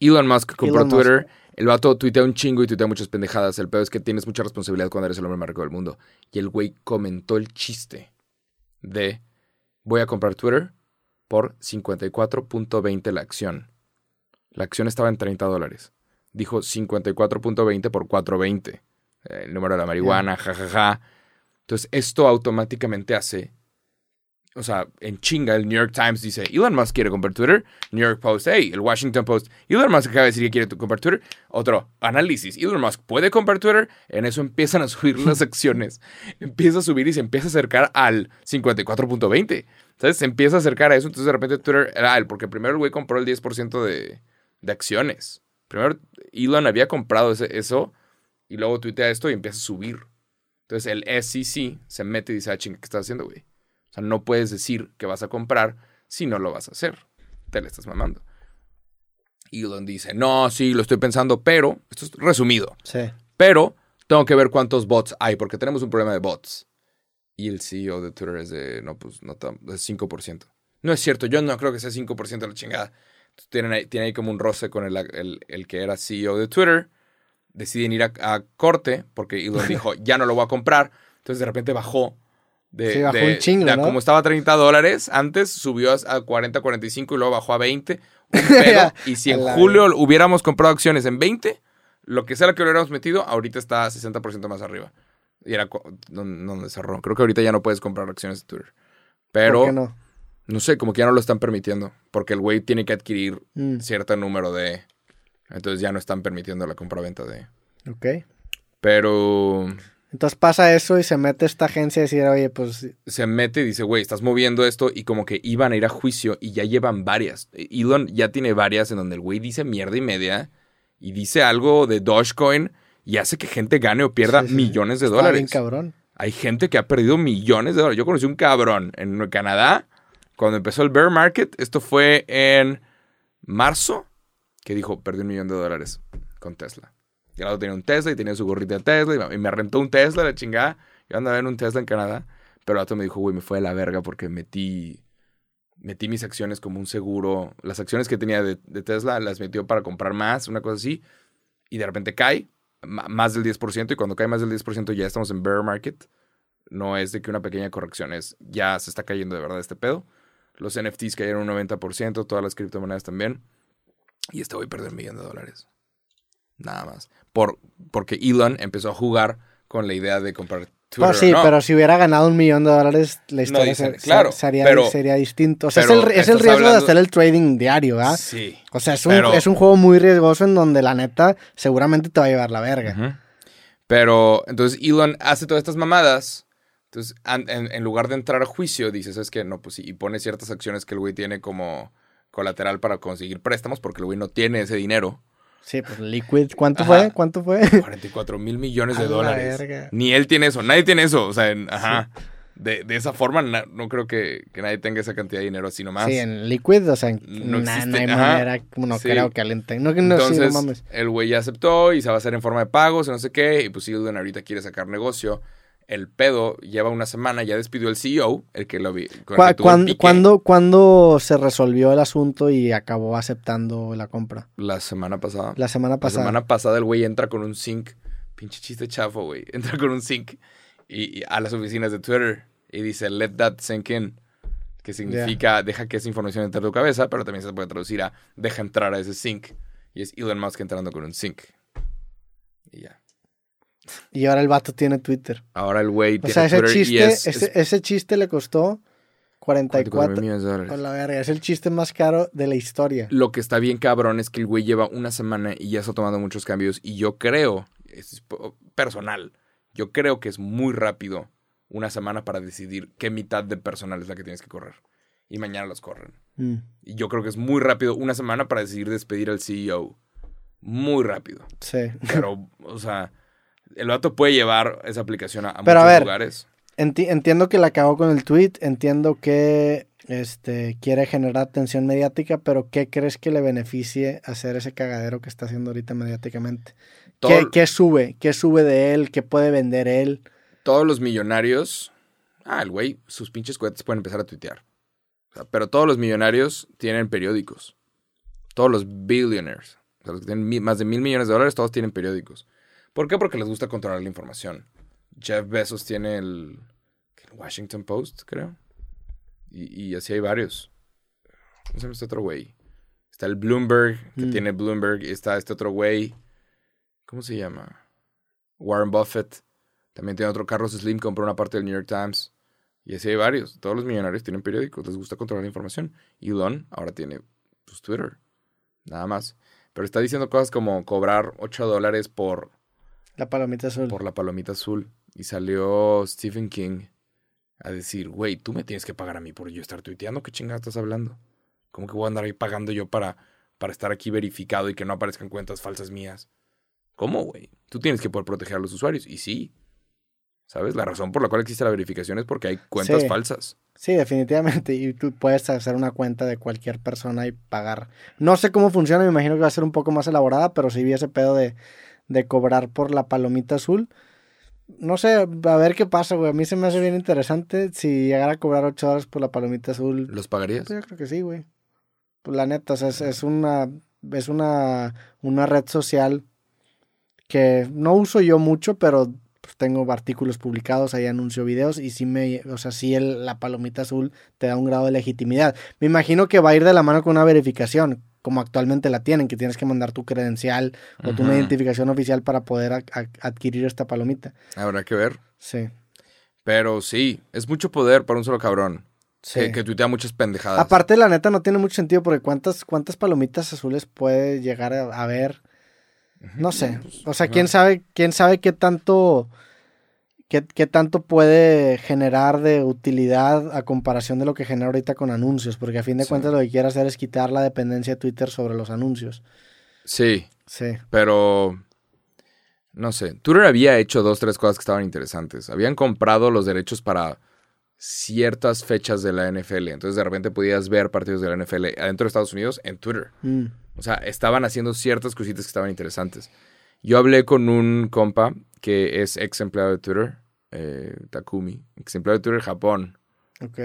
Elon Musk compró Twitter. El vato tuitea un chingo y tuitea muchas pendejadas. El peor es que tienes mucha responsabilidad cuando eres el hombre más rico del mundo. Y el güey comentó el chiste de voy a comprar Twitter por 54.20 la acción. La acción estaba en 30 dólares. Dijo 54.20 por 420. El número de la marihuana, jajaja. Ja, ja. Entonces, esto automáticamente hace o sea, en chinga, el New York Times dice, Elon Musk quiere comprar Twitter. New York Post, hey, el Washington Post, Elon Musk acaba de decir que quiere comprar Twitter. Otro, análisis, Elon Musk puede comprar Twitter. En eso empiezan a subir las acciones. empieza a subir y se empieza a acercar al 54.20. ¿Sabes? Se empieza a acercar a eso. Entonces de repente Twitter era él, porque primero el güey compró el 10% de, de acciones. Primero Elon había comprado eso y luego tuitea esto y empieza a subir. Entonces el SEC se mete y dice, ah, chinga, ¿qué estás haciendo, güey? Sea, no puedes decir que vas a comprar si no lo vas a hacer. Te le estás mamando. Y Elon dice, no, sí, lo estoy pensando, pero, esto es resumido. Sí. Pero tengo que ver cuántos bots hay, porque tenemos un problema de bots. Y el CEO de Twitter es de, no, pues, no, es 5%. No es cierto, yo no creo que sea 5% de la chingada. Tienen ahí, tiene ahí como un roce con el, el, que era CEO de Twitter. Deciden ir a, a corte, porque Elon dijo, ya no lo voy a comprar. Entonces de repente bajó de, bajó un chingo, Como estaba a 30 dólares antes, subió a 40, 45 y luego bajó a 20. Un pedo. y si en julio hubiéramos comprado acciones en 20, lo que sea que lo hubiéramos metido, ahorita está 60% más arriba. Y era donde cerró. Creo que ahorita ya no puedes comprar acciones de Twitter. Pero. ¿Por qué no? No sé, como que ya no lo están permitiendo. Porque el güey tiene que adquirir Mm, cierto número de. Entonces ya no están permitiendo la compra-venta de. ok. Pero Entonces pasa eso y se mete esta agencia a decir, oye, pues se mete y dice, güey, estás moviendo esto y como que iban a ir a juicio y ya llevan varias. Elon ya tiene varias en donde el güey dice mierda y media y dice algo de Dogecoin y hace que gente gane o pierda Sí, sí. millones de está dólares. bien cabrón. Hay gente que ha perdido millones de dólares. Yo conocí un cabrón en Canadá cuando empezó el bear market. Esto fue en marzo que dijo, perdí un millón de dólares con Tesla. Y al lado tenía un Tesla y tenía su gorrita de Tesla y- me rentó un Tesla, la chingada. Yo andaba en un Tesla en Canadá. Pero el otro me dijo, güey, me fue de la verga porque metí, metí mis acciones como un seguro. Las acciones que tenía de, de Tesla las metió para comprar más, una cosa así. Y de repente cae más del 10%. Y cuando cae más del 10% ya estamos en bear market. No es de que una pequeña corrección es, ya se está cayendo de verdad este pedo. Los NFTs cayeron un 90%, todas las criptomonedas también. Y este güey perdió un millón de dólares. Nada más. Por, porque Elon empezó a jugar con la idea de comprar Twitter. Pues sí, no. pero si hubiera ganado un millón de dólares, la historia dicen, claro, sería, pero- sería distinto. O sea, es el, es el riesgo de hacer el trading diario, ¿ah? Sí. O sea, es un, pero- es un juego muy riesgoso en donde la neta seguramente te va a llevar la verga. Pero entonces Elon hace todas estas mamadas. Entonces, en, en lugar de entrar a juicio, dices, es que no, pues sí, y pone ciertas acciones que el güey tiene como colateral para conseguir préstamos, porque el güey no tiene ese dinero. Sí, pues Liquid, ¿cuánto Ajá. fue? ¿Cuánto fue? 44 mil millones A de la dólares. verga. Ni él tiene eso, nadie tiene eso. O sea, en- ajá. De, de esa forma, na- no creo que, que nadie tenga esa cantidad de dinero así nomás. Sí, en Liquid, o sea, No na- existe, no hay manera, no Sí. creo que alguien tenga. No, no, sí, no Entonces, mames. el güey ya aceptó y se va a hacer en forma de pagos y no sé qué. Y pues Elon ahorita quiere sacar negocio. El pedo lleva una semana, ya despidió el CEO, el que lo vi. con el ¿Cuá- que tuvo el cuán- pique. ¿Cuándo, cuándo se resolvió el asunto y acabó aceptando la compra? La semana pasada. La semana La pasada. semana pasada el güey entra con un zinc. Pinche chiste chafo, güey. Entra con un zinc y, y a las oficinas de Twitter y dice, let that sink in. Que significa, deja que esa información entre a tu cabeza, pero también se puede traducir a, deja entrar a ese zinc. Y es Elon Musk entrando con un zinc. Y ya. Y ahora el vato tiene Twitter. Ahora el güey O tiene sea, ese Twitter chiste, es, ese, es ese chiste le costó 44 millones de dólares. a la verga. Es el chiste más caro de la historia. Lo que está bien cabrón es que el güey lleva una semana y ya está tomando muchos cambios. Y yo creo, es personal, yo creo que es muy rápido una semana para decidir qué mitad de personal es la que tienes que correr. Y mañana los corren. Mm, Y yo creo que es muy rápido una semana para decidir despedir al CEO. Muy rápido. sí. Pero, o sea, el vato puede llevar esa aplicación a, a Pero a muchos ver, lugares. Enti- entiendo que la acabó con el tweet, entiendo que este, quiere generar atención mediática, pero ¿qué crees que le beneficie hacer ese cagadero que está haciendo ahorita mediáticamente? Todo- ¿Qué, qué sube? ¿Qué sube de él? ¿Qué puede vender él? todos los millonarios. Ah, el güey, sus pinches cohetes pueden empezar a tuitear. O sea, pero todos los millonarios tienen periódicos. Todos los billionaires. O sea, los que tienen más de mil millones de dólares, todos tienen periódicos. ¿Por qué? Porque les gusta controlar la información. Jeff Bezos tiene el, Washington Post, creo. Y, y así hay varios. ¿Cómo se llama este otro güey? Está el Bloomberg, que Mm. tiene Bloomberg. Y está este otro güey. ¿Cómo se llama? Warren Buffett. También tiene otro. Carlos Slim compró una parte del New York Times. Y así hay varios. Todos los millonarios tienen periódicos. Les gusta controlar la información. Elon ahora tiene pues, Twitter. Nada más. Pero está diciendo cosas como cobrar 8 dólares por, La palomita azul. por la palomita azul. Y salió Stephen King a decir, güey, tú me tienes que pagar a mí por yo estar tuiteando. ¿Qué chingada estás hablando? ¿Cómo que voy a andar ahí pagando yo para, para estar aquí verificado y que no aparezcan cuentas falsas mías? ¿Cómo, güey? Tú tienes que poder proteger a los usuarios. Y sí. ¿Sabes? La razón por la cual existe la verificación es porque hay cuentas Sí. falsas. Sí, definitivamente. Y tú puedes hacer una cuenta de cualquier persona y pagar. No sé cómo funciona, me imagino que va a ser un poco más elaborada, pero sí vi ese pedo de, de cobrar por la palomita azul. No sé, a ver qué pasa, güey. A mí se me hace bien interesante si llegara a cobrar 8 dólares por la palomita azul. ¿Los pagarías? Pues yo creo que sí, güey. Pues la neta, o sea, es, es una es una, una red social que no uso yo mucho, pero pues, tengo artículos publicados, ahí anuncio videos y sí me, o sea, sí el, la palomita azul te da un grado de legitimidad. Me imagino que va a ir de la mano con una verificación, como actualmente la tienen, que tienes que mandar tu credencial o tu una identificación oficial para poder a- a- adquirir esta palomita. Habrá que ver. Sí. Pero sí, es mucho poder para un solo cabrón. Sí. Que, que tuitea muchas pendejadas. Aparte, la neta, no tiene mucho sentido porque cuántas, cuántas palomitas azules puede llegar a, a ver. No sé. O sea, quién sabe, quién sabe qué tanto. Qué, qué tanto puede generar de utilidad a comparación de lo que genera ahorita con anuncios. Porque a fin de Sí. cuentas lo que quiere hacer es quitar la dependencia de Twitter sobre los anuncios. Sí, Sí. pero. No sé. Twitter había hecho dos, tres cosas que estaban interesantes. Habían comprado los derechos para ciertas fechas de la NFL. Entonces, de repente podías ver partidos de la NFL adentro de Estados Unidos en Twitter. Mm. O sea, estaban haciendo ciertas cositas que estaban interesantes. Yo hablé con un compa que es ex empleado de Twitter, eh, Takumi, ex empleado de Twitter Japón, Ok.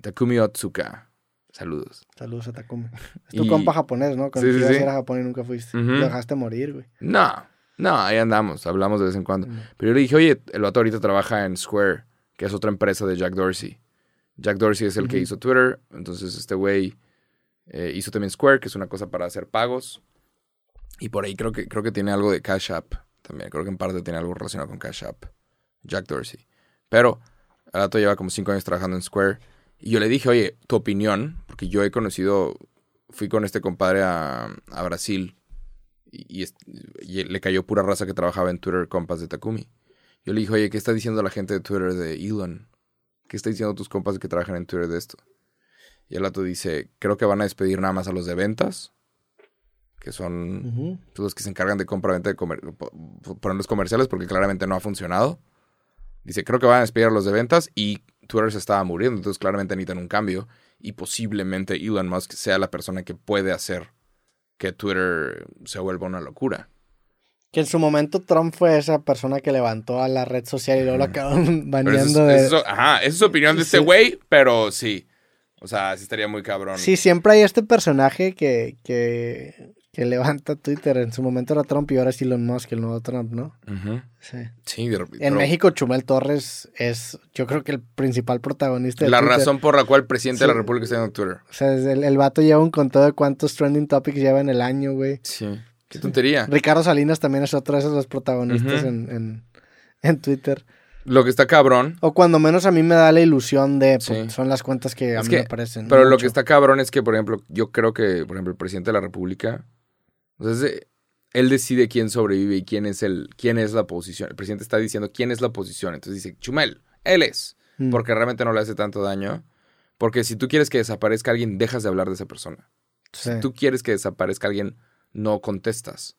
Takumi Otsuka. Saludos. Saludos a Takumi. Es tu Y- compa japonés, ¿no? Con Sí, sí, sí. a Japón y nunca fuiste. Ujú. Lo dejaste morir, güey. No, no, ahí andamos, hablamos de vez en cuando. Pero yo le dije, oye, el vato ahorita trabaja en Square, que es otra empresa de Jack Dorsey. Jack Dorsey es el que hizo Twitter, entonces este güey eh, hizo también Square, que es una cosa para hacer pagos. Y por ahí creo que, creo que tiene algo de Cash App también. Creo que en parte tiene algo relacionado con Cash App. Jack Dorsey. Pero el vato lleva como cinco años trabajando en Square. Y yo le dije, oye, tu opinión, porque yo he conocido, fui con este compadre a, Brasil y, le cayó pura raza que trabajaba en Twitter compas de Takumi. Yo le dije, oye, ¿qué está diciendo la gente de Twitter de Elon? ¿Qué está diciendo tus compas que trabajan en Twitter de esto? Y el vato dice, creo que van a despedir nada más a los de ventas, que son pues, los que se encargan de compra-venta de comer po- po- poner los comerciales porque claramente no ha funcionado. Dice, creo que van a despedir a los de ventas y Twitter se estaba muriendo, entonces claramente necesitan un cambio y posiblemente Elon Musk sea la persona que puede hacer que Twitter se vuelva una locura. Que en su momento Trump fue esa persona que levantó a la red social y luego lo acaban eso es- baneando de... eso- ajá, esa es su opinión de este Sí. güey, pero sí. O sea, sí estaría muy cabrón. Sí, siempre hay este personaje que, que, que levanta Twitter. En su momento era Trump y ahora es Elon Musk, el nuevo Trump, ¿no? Ujú. Sí. Sí, de- En pero México, Chumel Torres es, yo creo que el principal protagonista de La Twitter. razón por la cual el presidente de la. República está en Twitter. O sea, el, el vato lleva un conteo de cuántos trending topics lleva en el año, güey. Sí. Qué tontería. Ricardo Salinas también es otro de esos los protagonistas en, en, en Twitter. Lo que está cabrón O cuando menos a mí me da la ilusión de, Sí. pues, son las cuentas que a Es mí que- me parecen. Pero lo que está cabrón es que, por ejemplo, yo creo que, por ejemplo, el presidente de la República, o sea, es de- él decide quién sobrevive y quién es el, quién es la oposición. El presidente está diciendo quién es la oposición. Entonces dice, Chumel, él es. Mm. Porque realmente no le hace tanto daño. Porque si tú quieres que desaparezca alguien, dejas de hablar de esa persona. Sí. Si tú quieres que desaparezca alguien, no contestas.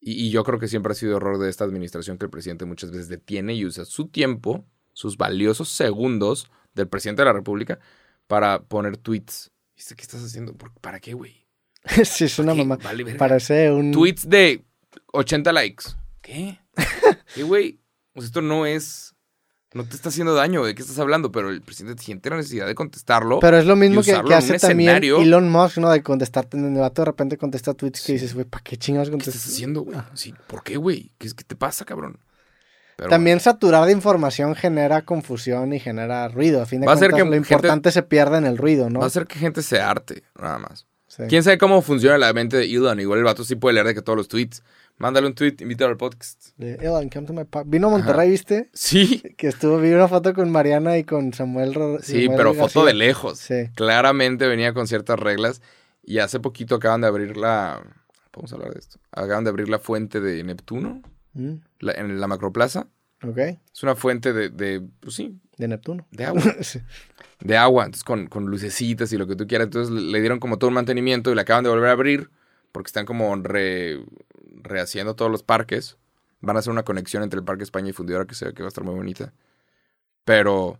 Y, y yo creo que siempre ha sido error de esta administración que el presidente muchas veces detiene y usa su tiempo, sus valiosos segundos del presidente de la República para poner tweets. ¿Viste qué estás haciendo? ¿Por- ¿Para qué, güey? sí, es una ¿Qué? mamá. Vale. Parece un... Tweets de 80 likes. ¿Qué? ¿Qué, güey? Pues esto no es... No te está haciendo daño, ¿de qué estás hablando? Pero el presidente siente la necesidad de contestarlo. Pero es lo mismo que, hace también escenario. Elon Musk, ¿no? De contestarte en el debate, de repente contesta tweets que dices, güey, ¿para qué chingados ¿Qué contestas? estás haciendo, güey? Sí, ¿Por qué, güey? ¿Qué, es- qué te pasa, cabrón? Pero También saturar de información genera confusión y genera ruido. A fin de Va a ser cuentas, que lo gente- importante se pierda en el ruido, ¿no? Va a hacer que gente se arte, nada más. Sí. ¿Quién sabe cómo funciona la mente de Elon? Igual el vato sí puede leer de que todos los tweets. Mándale un tweet, invítalo al podcast. De, Elon, come to my park. Vino a Monterrey, ¿viste? Sí, Que estuvo, vi una foto con Mariana y con Samuel. Ro- sí, Samuel pero García. foto de lejos. Sí. Claramente venía con ciertas reglas. Y hace poquito acaban de abrir la... Podemos hablar de esto. Acaban de abrir la fuente de Neptuno Mm, la- en la macroplaza. ok. Es una fuente de, de pues sí, De Neptuno. de agua. Sí. de agua, entonces con, con lucecitas y lo que tú quieras. Entonces le, dieron como todo un mantenimiento y la acaban de volver a abrir porque están como re- rehaciendo todos los parques. Van a hacer una conexión entre el Parque España y Fundidora que se ve que va a estar muy bonita. Pero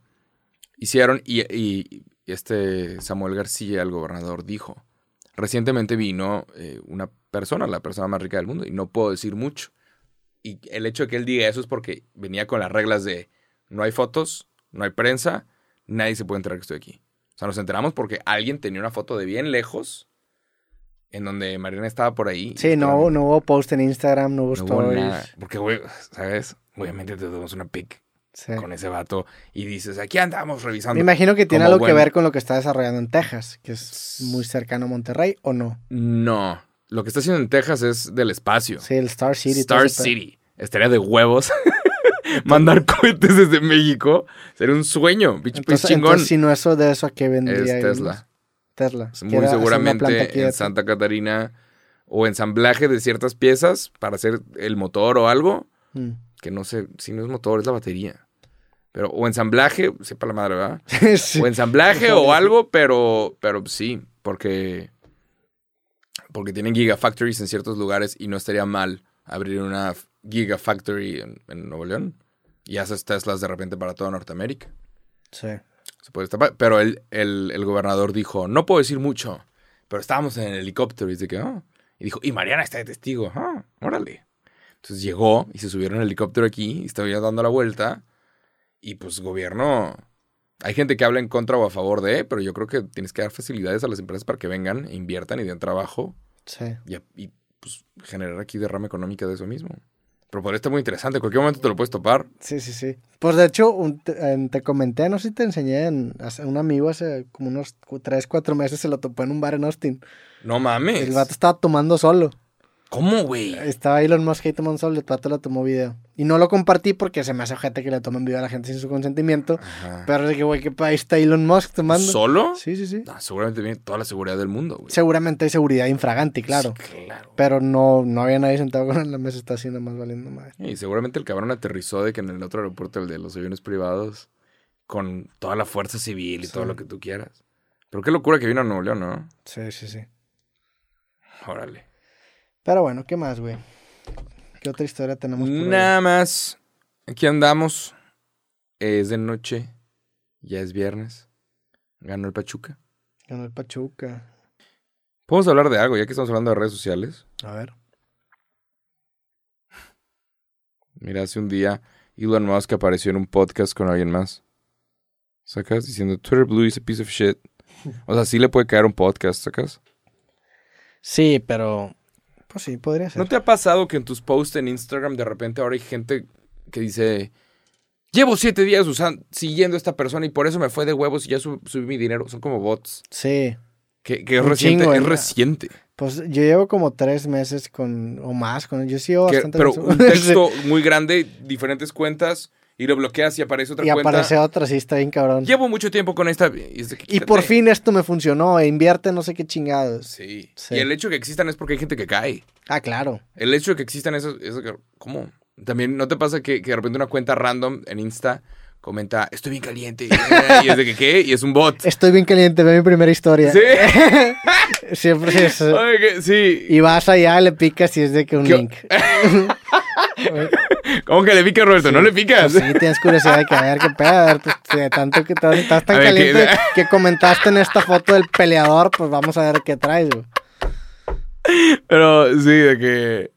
hicieron y, y este Samuel García, el gobernador, dijo, recientemente vino eh, una persona, la persona más rica del mundo, y no puedo decir mucho. Y el hecho de que él diga eso es porque venía con las reglas de no hay fotos, no hay prensa, nadie se puede enterar que estoy aquí. O sea, nos enteramos porque alguien tenía una foto de bien lejos en donde Mariana estaba por ahí. Sí, no, hubo- no hubo post en Instagram, no hubo no hubo stories. nada. Porque, güey, ¿sabes? Obviamente te damos una pic Sí. con ese vato y dices, aquí andamos revisando. Me imagino que tiene como algo que ver con lo que está desarrollando en Texas, que es muy cercano a Monterrey, ¿o no? No, lo que está haciendo en Texas es del espacio. Sí, el Star City. Star. City. Estaría de huevos mandar cohetes desde México sería un sueño. Entonces, chingón. entonces, si no eso de eso, ¿a qué vendría? es Tesla. Tesla. Muy seguramente en Santa Catarina o ensamblaje de ciertas piezas para hacer el motor o algo. Mm. Que no sé, si no es motor, es la batería. Pero, o ensamblaje, sepa la madre, ¿verdad? Sí. O ensamblaje o algo, pero, pero sí, porque, porque tienen gigafactories en ciertos lugares y no estaría mal abrir una gigafactory en, en Nuevo León y haces Teslas de repente para toda Norteamérica. Sí. Se puede estar- pero el, el, el gobernador dijo, no puedo decir mucho, pero estábamos en el helicóptero y dice que, "Ah". y dijo, y Mariana está de testigo, ah, órale. Entonces llegó y se subieron al helicóptero aquí y estaba dando la vuelta y pues gobierno, hay gente que habla en contra o a favor de, pero yo creo que tienes que dar facilidades a las empresas para que vengan, e inviertan y den trabajo Sí. y, y, pues generar aquí derrama económica de eso mismo. Pero podría estar muy interesante, en cualquier momento te lo puedes topar. Sí, sí, sí. Pues de hecho, un- te, en- te comenté, no sé si te enseñé, en, un amigo hace como unos 3, 4 meses se lo topó en un bar en Austin. No mames. El vato estaba tomando solo. ¿Cómo, güey? Estaba Elon Musk ahí tomando solo, el vato lo tomó video. Y no lo compartí porque se me hace gente que le tomen video a la gente sin su consentimiento. Ajá. Pero es que, güey, ¿qué país está Elon Musk tomando? ¿Solo? Sí, sí, sí. No, seguramente viene toda la seguridad del mundo, güey. Seguramente hay seguridad infragante, claro. Sí, claro. Pero no, no había nadie sentado con él en la mesa, está así nomás valiendo madre. Y seguramente el cabrón aterrizó de que en el otro aeropuerto, el de los aviones privados, con toda la fuerza civil y Sí. todo lo que tú quieras. Pero qué locura que vino a Nuevo León, ¿no? Sí, sí, sí. Órale. Pero bueno, ¿qué más, güey? ¿Qué otra historia tenemos por ahí? Nada más. Aquí andamos. Es de noche. Ya es viernes. Ganó el Pachuca. Ganó el Pachuca. Podemos hablar de algo, ya que estamos hablando de redes sociales. A ver. Mira, hace un día Elon Musk apareció en un podcast con alguien más. ¿Sacas? Diciendo, Twitter Blue is a piece of shit. O sea, sí le puede caer un podcast, ¿sacas? Sí, pero. Pues sí, podría ser. ¿No te ha pasado que en tus posts en Instagram de repente ahora hay gente que dice, llevo siete días usan- siguiendo a esta persona y por eso me fue de huevos y ya sub- subí mi dinero? Son como bots. Sí. Que, que es reciente. chingo, es ¿eh? reciente. Pues yo llevo como tres meses con. o más con. Yo sigo Que- bastante. pero un texto muy grande, diferentes cuentas, y lo bloqueas y aparece otra y cuenta. aparece otra, sí, está bien cabrón. Llevo mucho tiempo con esta. Y, es de que Y por fin esto me funcionó. E invierte no sé qué chingados. Sí. Sí. Y el hecho de que existan es porque hay gente que cae. Ah, claro. El hecho de que existan esos. eso que- ¿Cómo? También, ¿no te pasa que, que de repente una cuenta random en Insta comenta, estoy bien caliente? Y es de que, ¿qué? Y es un bot. Estoy bien caliente, ve mi primera historia. Sí. Siempre es. Oye, que- sí. Y vas allá, le picas y es de que un ¿Qué- link. ¿Cómo que le picas, Roberto? ¿No le picas? Pues sí, tienes curiosidad de que a ver qué pedo, pues, de tanto que estás, estás tan ver, caliente ¿qué- que comentaste en esta foto del peleador, pues vamos a ver qué traes, güey. Pero sí, de que.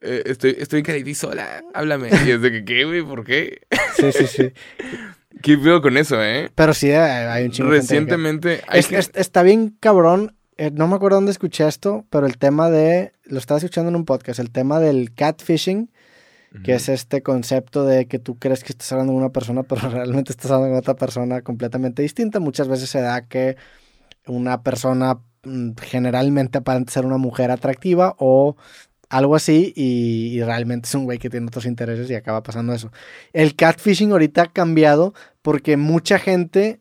eh, estoy, estoy caliente y sola. Háblame. Y es de que, ¿qué, güey? ¿Por qué? Sí, sí, sí. ¿Qué veo con eso, eh? Pero sí, hay un chingo Recientemente. hay Es- que- es- está bien cabrón. Eh, no me acuerdo dónde escuché esto, pero el tema de. Lo estaba escuchando en un podcast. El tema del catfishing, que es este concepto de que tú crees que estás hablando con una persona, pero realmente estás hablando con otra persona completamente distinta. Muchas veces se da que una persona mm, generalmente aparenta ser una mujer atractiva o algo así y, y realmente es un güey que tiene otros intereses y acaba pasando eso. El catfishing ahorita ha cambiado porque mucha gente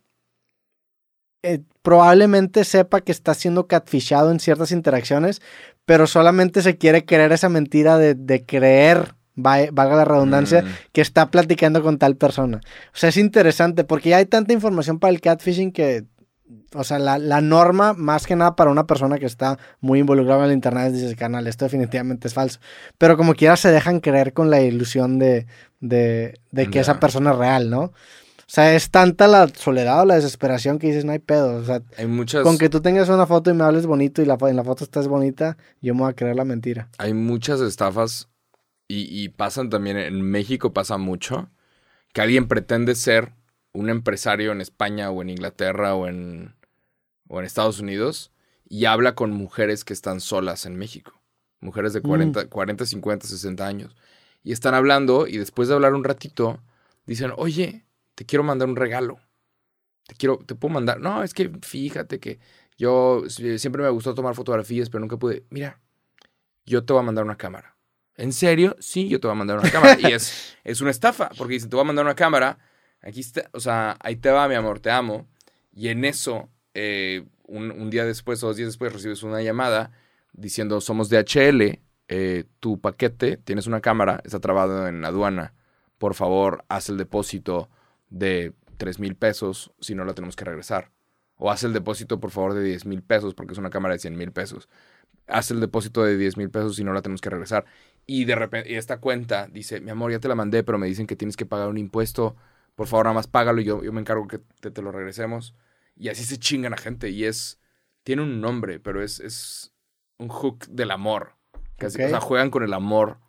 eh, probablemente sepa que está siendo catfishado en ciertas interacciones, pero solamente se quiere creer esa mentira de, de creer, va- valga la redundancia, Mm. que está platicando con tal persona. O sea, es interesante porque ya hay tanta información para el catfishing que, o sea, la, la norma, más que nada para una persona que está muy involucrada en el internet, dices, canal, esto definitivamente es falso. Pero como quiera se dejan creer con la ilusión de, de, de que esa persona es real, ¿no? O sea, es tanta la soledad o la desesperación que dices, no hay pedo. O sea, Hay muchas. con que tú tengas una foto y me hables bonito y la, en la foto estás bonita, yo me voy a creer la mentira. Hay muchas estafas y, y pasan también en México, pasa mucho, que alguien pretende ser un empresario en España o en Inglaterra o en, o en Estados Unidos y habla con mujeres que están solas en México. Mujeres de 40, 40, 50, 60 años. Y están hablando y después de hablar un ratito, dicen, oye, te quiero mandar un regalo. Te quiero, te puedo mandar. No, es que fíjate que yo siempre me gustó tomar fotografías, pero nunca pude. Mira, yo te voy a mandar una cámara. ¿En serio? Sí, yo te voy a mandar una cámara. y es, es una estafa, porque dice, te voy a mandar una cámara, aquí está, o sea, ahí te va, mi amor, te amo. Y en eso, eh, un, un día después o dos días después recibes una llamada diciendo, somos DHL, eh, tu paquete, tienes una cámara, está trabado en aduana, por favor, haz el depósito de 3 mil pesos, si no la tenemos que regresar. O haz el depósito, por favor, de 10 mil pesos, porque es una cámara de 100 mil pesos. Haz el depósito de 10 mil pesos, si no la tenemos que regresar. Y de repente, y esta cuenta dice, mi amor, ya te la mandé, pero me dicen que tienes que pagar un impuesto. Por favor, nada más págalo y yo, yo me encargo que te, te lo regresemos. Y así se chingan a gente. Y es, tiene un nombre, pero es, es un hook del amor. Casi, Ok. O sea, juegan con el amor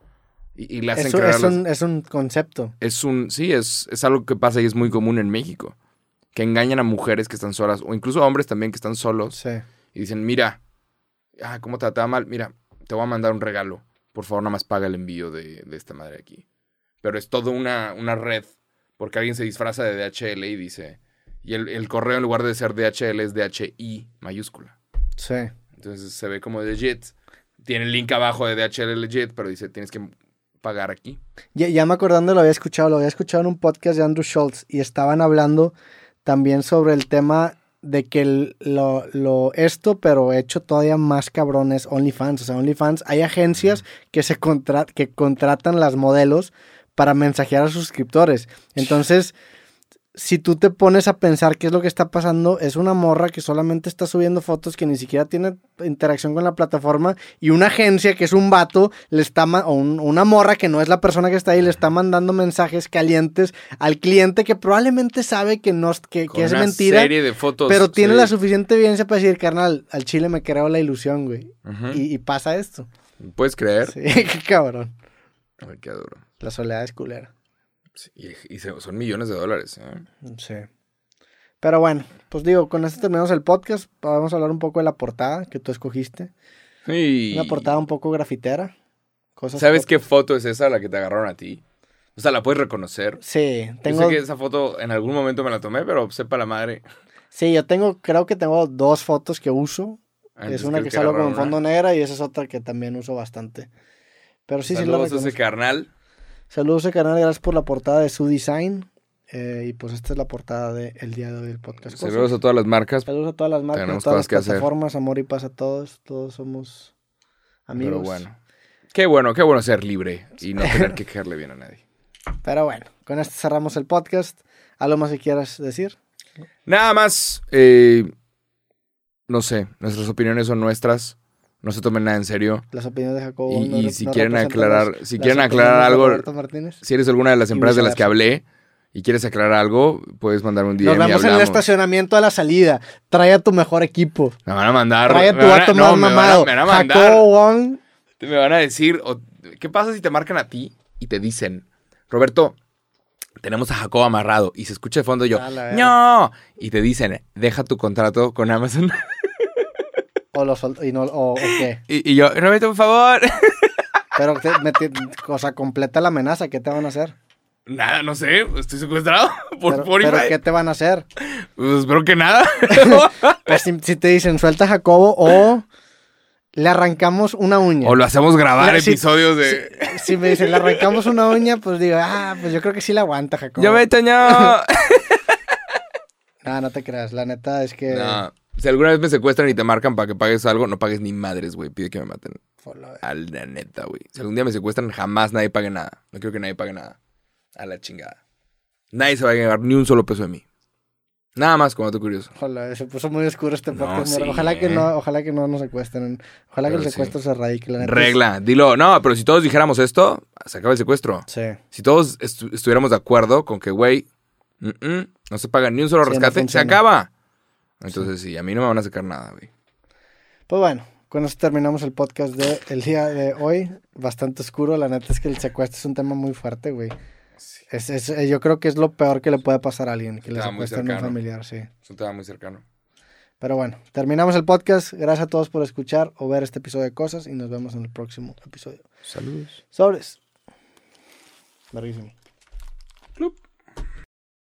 y, y le hacen Es, es los- un, es un concepto. es un, sí, es, es algo que pasa y es muy común en México. Que engañan a mujeres que están solas, o incluso a hombres también que están solos, Sí. y dicen, mira, ah, ¿cómo te trataba mal? Mira, te voy a mandar un regalo. Por favor, nada más paga el envío de, de esta madre aquí. Pero es toda una, una red, porque alguien se disfraza de DHL y dice, y el, el correo en lugar de ser DHL es DHI mayúscula. Sí. Entonces se ve como legit. Tiene el link abajo de DHL legit, pero dice, tienes que pagar aquí. Ya, ya me acordando, lo había escuchado, lo había escuchado en un podcast de Andrew Schultz y estaban hablando también sobre el tema de que el- lo, lo esto, pero hecho todavía más cabrón es OnlyFans. O sea, OnlyFans, hay agencias que se contra- que contratan las modelos para mensajear a sus suscriptores. Entonces, si tú te pones a pensar qué es lo que está pasando, es una morra que solamente está subiendo fotos que ni siquiera tiene interacción con la plataforma y una agencia que es un vato le está o un- una morra que no es la persona que está ahí le está mandando mensajes calientes al cliente que probablemente sabe que no es- que, Con que es una mentira, serie de fotos. pero tiene sí. la suficiente evidencia para decir, carnal, al chile me creo la ilusión, güey. Y, y pasa esto. ¿Puedes creer? Sí, qué cabrón. Ay, qué duro. La soledad es culera. Sí, y, son millones de dólares. ¿eh? Sí. Pero bueno, pues digo, con esto terminamos el podcast. Vamos a hablar un poco de la portada que tú escogiste. Y- Una portada un poco grafitera. Cosas ¿Sabes qué foto es esa la que te agarraron a ti? O sea, la puedes reconocer. Sí, Yo tengo, sé que esa foto en algún momento me la tomé, pero sepa la madre. sí, yo tengo, creo que tengo dos fotos que uso. Antes es una el que salgo con fondo negra y esa es otra que también uso bastante. Pero sí, sí la Saludos a ese carnal. Saludos a canal, gracias por la portada de su design. Eh, y pues esta es la portada del día de hoy del podcast. Saludos a todas las marcas. Saludos a todas las marcas, a Tenemos todas cosas las hacer. plataformas, amor y paz a todos. Todos somos amigos. Pero bueno. Qué bueno, qué bueno ser libre y no tener que caerle bien a nadie. Pero bueno, con esto cerramos el podcast. ¿Algo más que quieras decir? Nada más, eh, no sé, nuestras opiniones son nuestras. No se tomen nada en serio. Las opiniones de Jacobo. Y- no y si no quieren aclarar- si quieren aclarar algo-. Si eres alguna de las empresas de las que hablé y quieres aclarar algo, puedes mandar un DM Nos y vemos en el estacionamiento a la salida. Trae a tu mejor equipo. Me van a mandar. Trae a tu a- vato no, más me van a-. Me van a mandar. Jacobo Wong. Me van a decir, o- ¿qué pasa si te marcan a ti y te dicen, Roberto, tenemos a Jacob amarrado y se escucha de fondo yo, no, y te dicen, deja tu contrato con Amazon O, lo sol- y no, o, o qué. y, y yo, Roberto, por favor. Pero, te, me ti- o sea, completa la amenaza. ¿Qué te van a hacer? Nada, no sé, estoy secuestrado por pero, Spotify. pero ¿qué te van a hacer? Pues espero que nada. Pues si, si te dicen suelta a Jacobo o le arrancamos una uña. o lo hacemos grabar Mira, si- episodios de... Si me dicen le arrancamos una uña, pues digo, ah, pues yo creo que sí la aguanta, Jacobo. ¡Ya vete, ño! No, no te creas. La neta es que. No, si alguna vez me secuestran y te marcan para que pagues algo, no pagues ni madres, güey. Pide que me maten. A la neta, güey. Si algún día me secuestran, jamás nadie pague nada. No quiero que nadie pague nada. A la chingada. Nadie se va a llevar ni un solo peso de mí. Nada más, como dato curioso. Ojalá, se puso muy oscuro este No, podcast. sí, mira, ojalá que eh. no, ojalá que no nos secuestren. Ojalá que el secuestro se radique. La neta es- Regla. Dilo. No, pero si todos dijéramos esto, se acaba el secuestro. Sí. Si todos estu- estuviéramos de acuerdo con que, güey, mm, mm, no se paga ni un solo Sí, no rescate, se acaba. Entonces sí, a mí no me van a sacar nada, güey. Pues bueno, con eso terminamos el podcast de el día de hoy. Bastante oscuro. La neta es que el secuestro es un tema muy fuerte, güey. Es, es- eh, yo creo que es lo peor que le puede pasar a alguien, que le secuestren a un familiar, sí. Es un tema muy cercano. Pero bueno, terminamos el podcast. Gracias a todos por escuchar o ver este episodio de cosas y nos vemos en el próximo episodio. Saludos. Sobres. Verguísimo. Club.